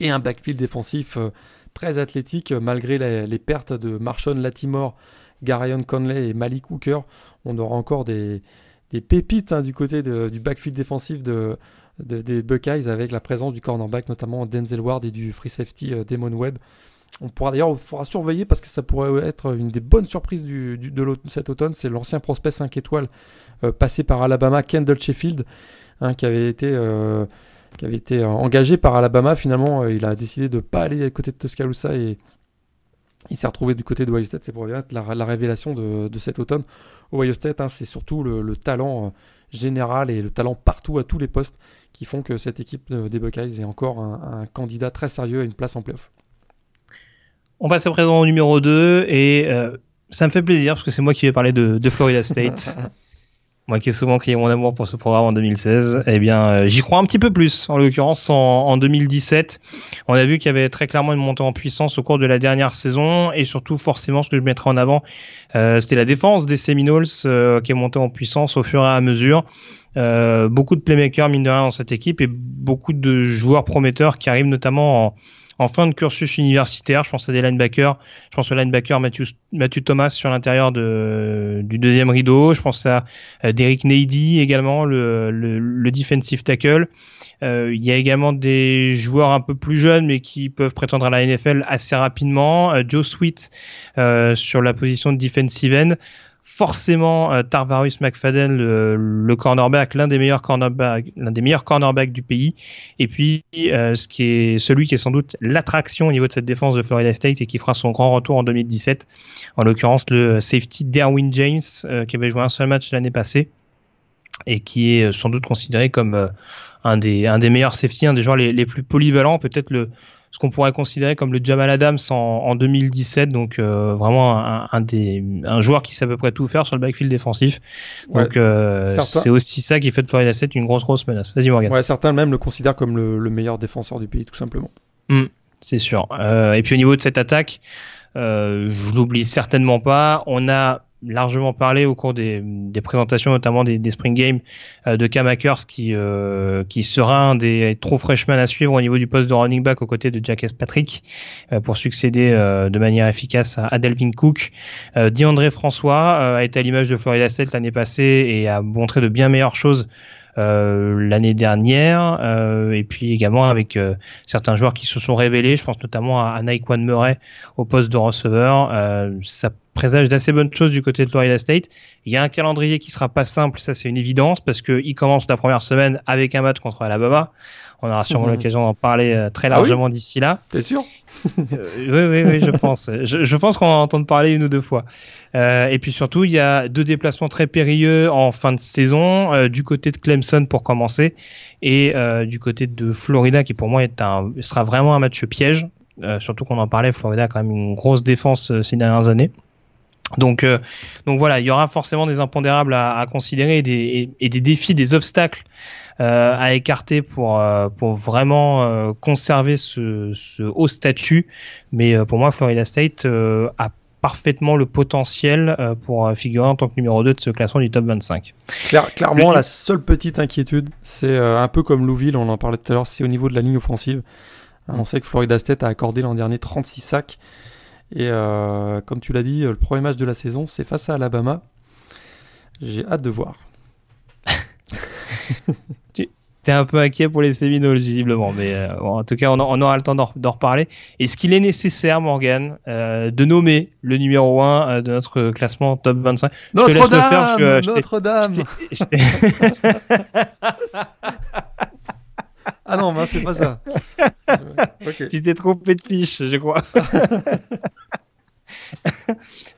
Et un backfield défensif euh, très athlétique, malgré les, pertes de Marshawn Latimore, Garion Conley et Malik Hooker. On aura encore des, pépites hein, du côté du backfield défensif de, des Buckeyes avec la présence du cornerback, notamment Denzel Ward et du free safety euh, Damon Webb. On pourra d'ailleurs, surveiller parce que ça pourrait être une des bonnes surprises du, de cet automne. C'est l'ancien prospect 5 étoiles euh, passé par Alabama, Kendall Sheffield, hein, qui avait été euh, qui avait été engagé par Alabama. Finalement, euh, il a décidé de ne pas aller à côté de Tuscaloosa et il s'est retrouvé du côté de Ohio State. C'est pour être la, la, révélation de, cet automne. Ohio State, hein, c'est surtout le, talent général et le talent partout à tous les postes qui font que cette équipe des Buckeyes est encore un, un candidat très sérieux à une place en playoff. On passe à présent au numéro 2 et euh, ça me fait plaisir parce que c'est moi qui vais parler de, de Florida State. moi qui ai souvent crié mon amour pour ce programme en 2016, eh bien euh, j'y crois un petit peu plus. En l'occurrence en, en 2017, on a vu qu'il y avait très clairement une montée en puissance au cours de la dernière saison et surtout forcément ce que je mettrai en avant, euh, c'était la défense des Seminoles euh, qui est montée en puissance au fur et à mesure. beaucoup de playmakers mine de rien dans cette équipe et beaucoup de joueurs prometteurs qui arrivent notamment en en fin de cursus universitaire. Je pense à des linebackers. Je pense au linebacker Matthew, Thomas sur l'intérieur du deuxième rideau. Je pense à, Derek Nady également, le, defensive tackle. Euh, il y a également des joueurs un peu plus jeunes mais qui peuvent prétendre à la NFL assez rapidement. Euh, Joe Sweet euh, sur la position de defensive end forcément euh, Tarvarus McFadden, le, cornerback, l'un des meilleurs cornerbacks, l'un des meilleurs du pays. Et puis euh, ce qui est celui qui est sans doute l'attraction au niveau de cette défense de Florida State et qui fera son grand retour en 2017. En l'occurrence le safety Derwin James euh, qui avait joué un seul match l'année passée et qui est sans doute considéré comme un des un des meilleurs safety, un des joueurs les plus polyvalents, peut-être le ce qu'on pourrait considérer comme le Jamal Adams en, en 2017, donc euh, vraiment un, un, des, un joueur qui sait à peu près tout faire sur le backfield défensif. Donc euh, c'est aussi ça qui fait de Florida State une grosse grosse menace. Vas-y Morgan. Ouais, certains même le considèrent comme le, le meilleur défenseur du pays, tout simplement. Hmm, c'est sûr. Euh, et puis au niveau de cette attaque, je l'oublie certainement pas. On a largement parlé au cours des, des présentations, notamment des, des Spring Games euh, de Cam Akers, qui, euh, qui sera un des trop freshmen à suivre au niveau du poste de running back aux côtés de Jack S. Patrick euh, pour succéder de manière efficace à, Delvin Cook. DeAndre François a été à l'image de Florida State l'année passée et a montré de bien meilleures choses euh, l'année dernière, euh, et puis également avec euh, certains joueurs qui se sont révélés. Je pense notamment à, à Naquan Murray au poste de receveur. ça présage d'assez bonnes choses du côté de Florida State. Il y a un calendrier qui sera pas simple, ça c'est une évidence, parce qu'il commence la première semaine avec un match contre Alabama. On aura sûrement l'occasion d'en parler euh, très ah largement d'ici là. T'es sûr euh, Oui, oui, oui, je pense. Je, je pense qu'on va entendre parler une ou deux fois. Euh, et puis surtout, il y a deux déplacements très périlleux en fin de saison, euh, du côté de Clemson pour commencer, et euh, du côté de Florida, qui pour moi est un, sera vraiment un match piège. surtout qu'on en parlait, Florida a quand même une grosse défense ces dernières années. Donc, donc voilà, il y aura forcément des impondérables à, à considérer et des, et des défis, des obstacles à écarter pour euh, pour vraiment euh, conserver ce, ce, haut statut. Mais pour moi, Florida State a parfaitement le potentiel pour figurer en tant que numéro 2 de ce classement du top 25. clairement, la seule petite inquiétude, c'est un peu comme Louisville, on en parlait tout à l'heure, c'est au niveau de la ligne offensive. On sait que Florida State a accordé l'an dernier 36 sacs. Et comme tu l'as dit, le premier match de la saison, c'est face à Alabama. J'ai hâte de voir. j'étais un peu inquiet pour les Seminoles visiblement, mais en tout cas, on, on aura le temps d'en reparler. Est-ce qu'il est nécessaire, Morgan, de nommer le numéro 1 de notre classement top 25 Notre-Dame, Notre-Dame. Ah non, ben, c'est pas ça. Tu t'es trompé de fiche, je crois.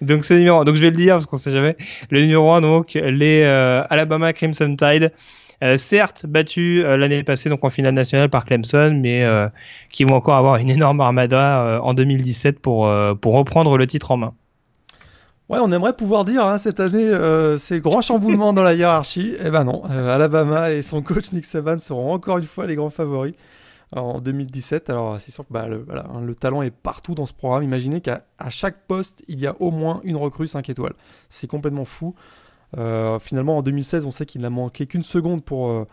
donc ce numéro, donc je vais le dire parce qu'on sait jamais. Le numéro 1, donc les euh, Alabama Crimson Tide. Euh, certes battus euh, l'année passée donc en finale nationale par Clemson, mais qui vont encore avoir une énorme armada en 2017 pour pour reprendre le titre en main. Ouais, on aimerait pouvoir dire hein, cette année euh, c'est grand chamboulement dans la hiérarchie. Eh ben non, euh, Alabama et son coach Nick Saban seront encore une fois les grands favoris en 2017. Alors c'est sûr que bah, hein, le, talent est partout dans ce programme. Imaginez qu'à chaque poste il y a au moins une recrue 5 étoiles. C'est complètement fou. Euh, finalement en 2016 on sait qu'il n'a manqué qu'une seconde pour, euh,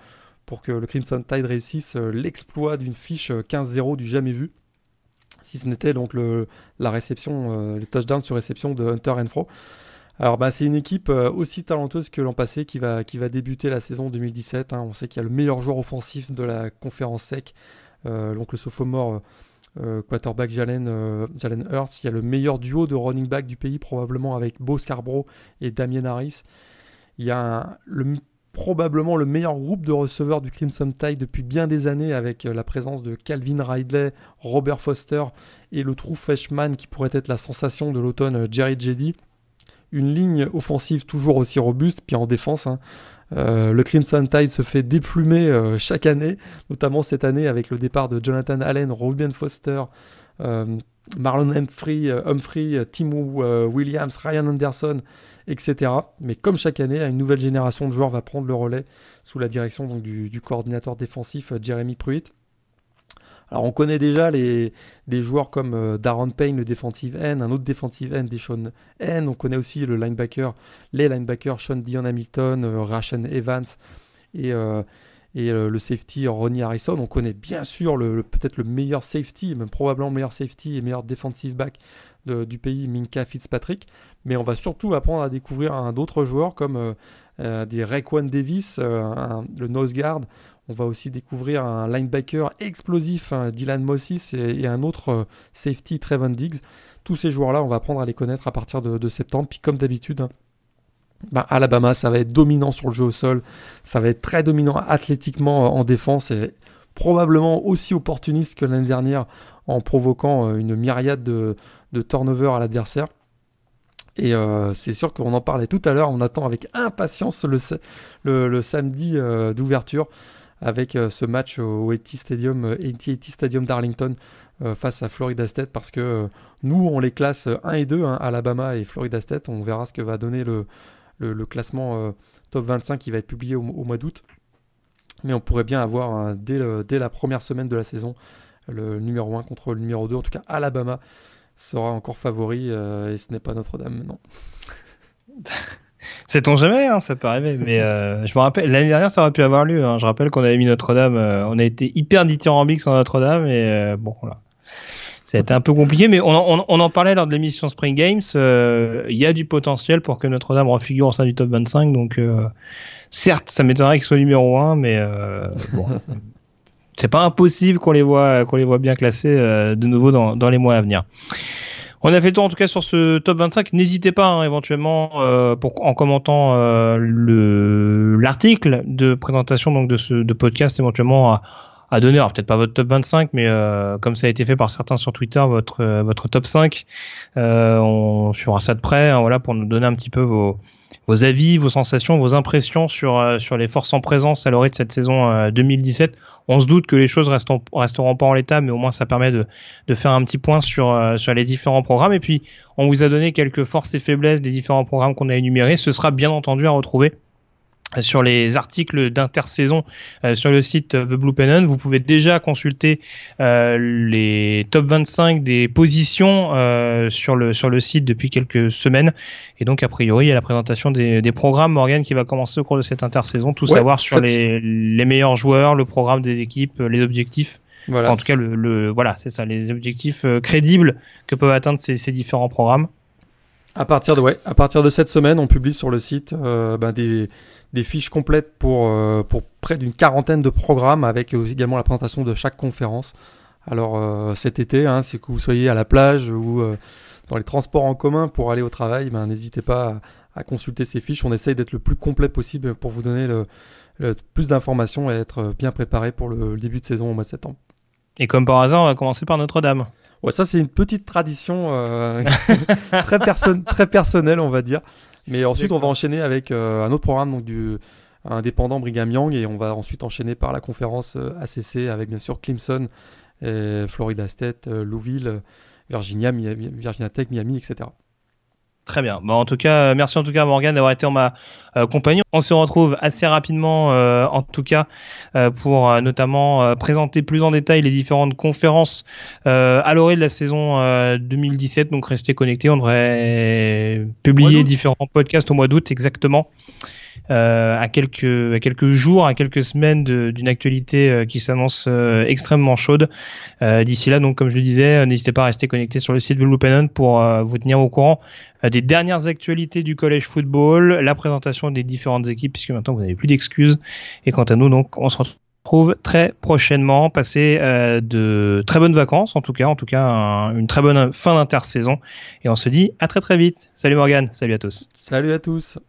pour que le Crimson Tide réussisse l'exploit d'une fiche 15-0 du jamais vu si ce n'était donc le, la réception, euh, le touchdown sur réception de Hunter Renfro. Alors bah, c'est une équipe euh, aussi talenteuse que l'an passé qui va, qui va débuter la saison 2017. Hein. On sait qu'il y a le meilleur joueur offensif de la conférence SEC, euh, donc le sophomore quarterback Jalen, Jalen Hurts. Il y a le meilleur duo de running back du pays probablement avec Bo Scarborough et Damien Harris. Il y a le probablement le meilleur groupe de receveurs du Crimson Tide depuis bien des années avec euh, la présence de Calvin Ridley, Robert Foster et le true freshman qui pourrait être la sensation de l'automne euh, Jerry Jedy. Une ligne offensive toujours aussi robuste, puis en défense, hein. Euh, le Crimson Tide se fait déplumer chaque année, notamment cette année avec le départ de Jonathan Allen, Ruben Foster, Marlon Humphrey, Humphrey Timo Williams, Ryan Anderson etc. Mais comme chaque année, une nouvelle génération de joueurs va prendre le relais sous la direction du, coordinateur défensif euh, Jeremy Pruitt. Alors on connaît déjà les, des joueurs comme euh, Darren Payne, le defensive end, un autre defensive end, Deshaun N. On connaît aussi le linebacker, les linebackers Sean Dion Hamilton, euh, Evans et, euh, et le safety Ronnie Harrison. On connaît bien sûr peut-être le meilleur safety, même probablement le meilleur safety et meilleur defensive back du pays, Minka Fitzpatrick mais on va surtout apprendre à découvrir d'autres joueurs comme euh, euh, des Raekwon Davis, euh, le nose guard. On va aussi découvrir un linebacker explosif, Dylan Mossis, et, un autre safety, Trevon Diggs. Tous ces joueurs-là, on va apprendre à les connaître à partir de, septembre. Puis comme d'habitude, hein, bah, Alabama, ça va être dominant sur le jeu au sol, ça va être très dominant athlétiquement en défense et probablement aussi opportuniste que l'année dernière en provoquant une myriade de, turnovers à l'adversaire. Et euh, c'est sûr qu'on en parlait tout à l'heure, on attend avec impatience le, samedi euh, d'ouverture avec euh, ce match au AT Stadium, Stadium d'Arlington face à Florida State parce que nous on les classe 1 et 2, hein, Alabama et Florida State, on verra ce que va donner le, classement top 25 qui va être publié au, mois d'août. Mais on pourrait bien avoir dès, dès la première semaine de la saison le numéro 1 contre le numéro 2, en tout cas Alabama sera encore favori euh, et ce n'est pas Notre-Dame, non. C'est on jamais, hein, ça peut arriver. Mais euh, je me rappelle, l'année dernière, ça aurait pu avoir lieu. Hein. Je rappelle qu'on avait mis Notre-Dame, euh, on a été hyper dithyrambique sur Notre-Dame et bon, voilà. Ça a été un peu compliqué, mais on, en parlait lors de l'émission Spring Games. Il y a du potentiel pour que Notre-Dame refigure au sein du top 25. Donc, certes, ça m'étonnerait qu'il soit numéro 1, mais bon, c'est pas impossible qu'on les voit qu'on les voit bien classés euh, de nouveau dans, dans, les mois à venir. On a fait le tour en tout cas sur ce top 25. N'hésitez pas hein, éventuellement euh, en commentant euh, le l'article de présentation donc de ce podcast éventuellement à, à donner, alors peut-être pas votre top 25, mais euh, comme ça a été fait par certains sur Twitter, votre votre top 5, euh, on suivra ça de près, hein, voilà, pour nous donner un petit peu vos vos avis, vos sensations, vos impressions sur, euh, sur les forces en présence à l'orée de cette saison 2017. Euh, On se doute que les choses resteront, resteront pas en l'état, mais au moins ça permet de, de faire un petit point sur, euh, sur les différents programmes. Et puis, on vous a donné quelques forces et faiblesses des différents programmes qu'on a énumérés. Ce sera bien entendu à retrouver sur les articles d'intersaison euh, sur le site The Blue Pennant. Vous pouvez déjà consulter euh, les top 25 des positions euh, sur, le, sur le site depuis quelques semaines. Et donc, a priori, il y a la présentation des, des programmes, Morgan, qui va commencer au cours de cette intersaison. Tout savoir sur les, les meilleurs joueurs, le programme des équipes, les objectifs. Voilà. en tout cas, le, le voilà, c'est ça, les objectifs crédibles que peuvent atteindre ces, ces différents programmes. À partir de ouais, à partir de cette semaine, on publie sur le site ben, des, fiches complètes pour pour près d'une quarantaine de programmes avec également la présentation de chaque conférence. Alors cet été, hein, c'est que vous soyez à la plage ou dans les transports en commun pour aller au travail, ben, n'hésitez pas à, consulter ces fiches. On essaye d'être le plus complet possible pour vous donner le, plus d'informations et être bien préparé pour le, début de saison au mois de septembre. Et comme par hasard, on va commencer par Notre-Dame. Ouais, ça c'est une petite tradition euh, très, très personnelle, on va dire. Mais ensuite, on va enchaîner avec euh, un autre programme donc du indépendant Brigham Young et on va ensuite enchaîner par la conférence euh, ACC avec bien sûr Clemson, Florida State, Louisville, Virginia, Virginia Tech, Miami, etc. Très bien. Bon, en tout cas, merci en tout cas Morgan d'avoir été en ma euh, compagnie. On se retrouve assez rapidement, euh, en tout cas, euh, pour notamment présenter plus en détail les différentes conférences à l'orée de la saison 2017. Donc restez connectés. On devrait publier différents podcasts au mois d'août exactement. Euh, à quelques à quelques jours, à quelques semaines d'une actualité euh, qui s'annonce euh, extrêmement chaude. D'ici là, donc comme je le disais, n'hésitez pas à rester connecté sur le site de pour vous tenir au courant des dernières actualités du collège football, la présentation des différentes équipes, puisque maintenant vous n'avez plus d'excuses. Et quant à nous, donc, on se retrouve très prochainement. Passez de très bonnes vacances, en tout cas, en tout cas, une très bonne fin d'intersaison. Et on se dit à très très vite. Salut Morgan, salut à tous. Salut à tous.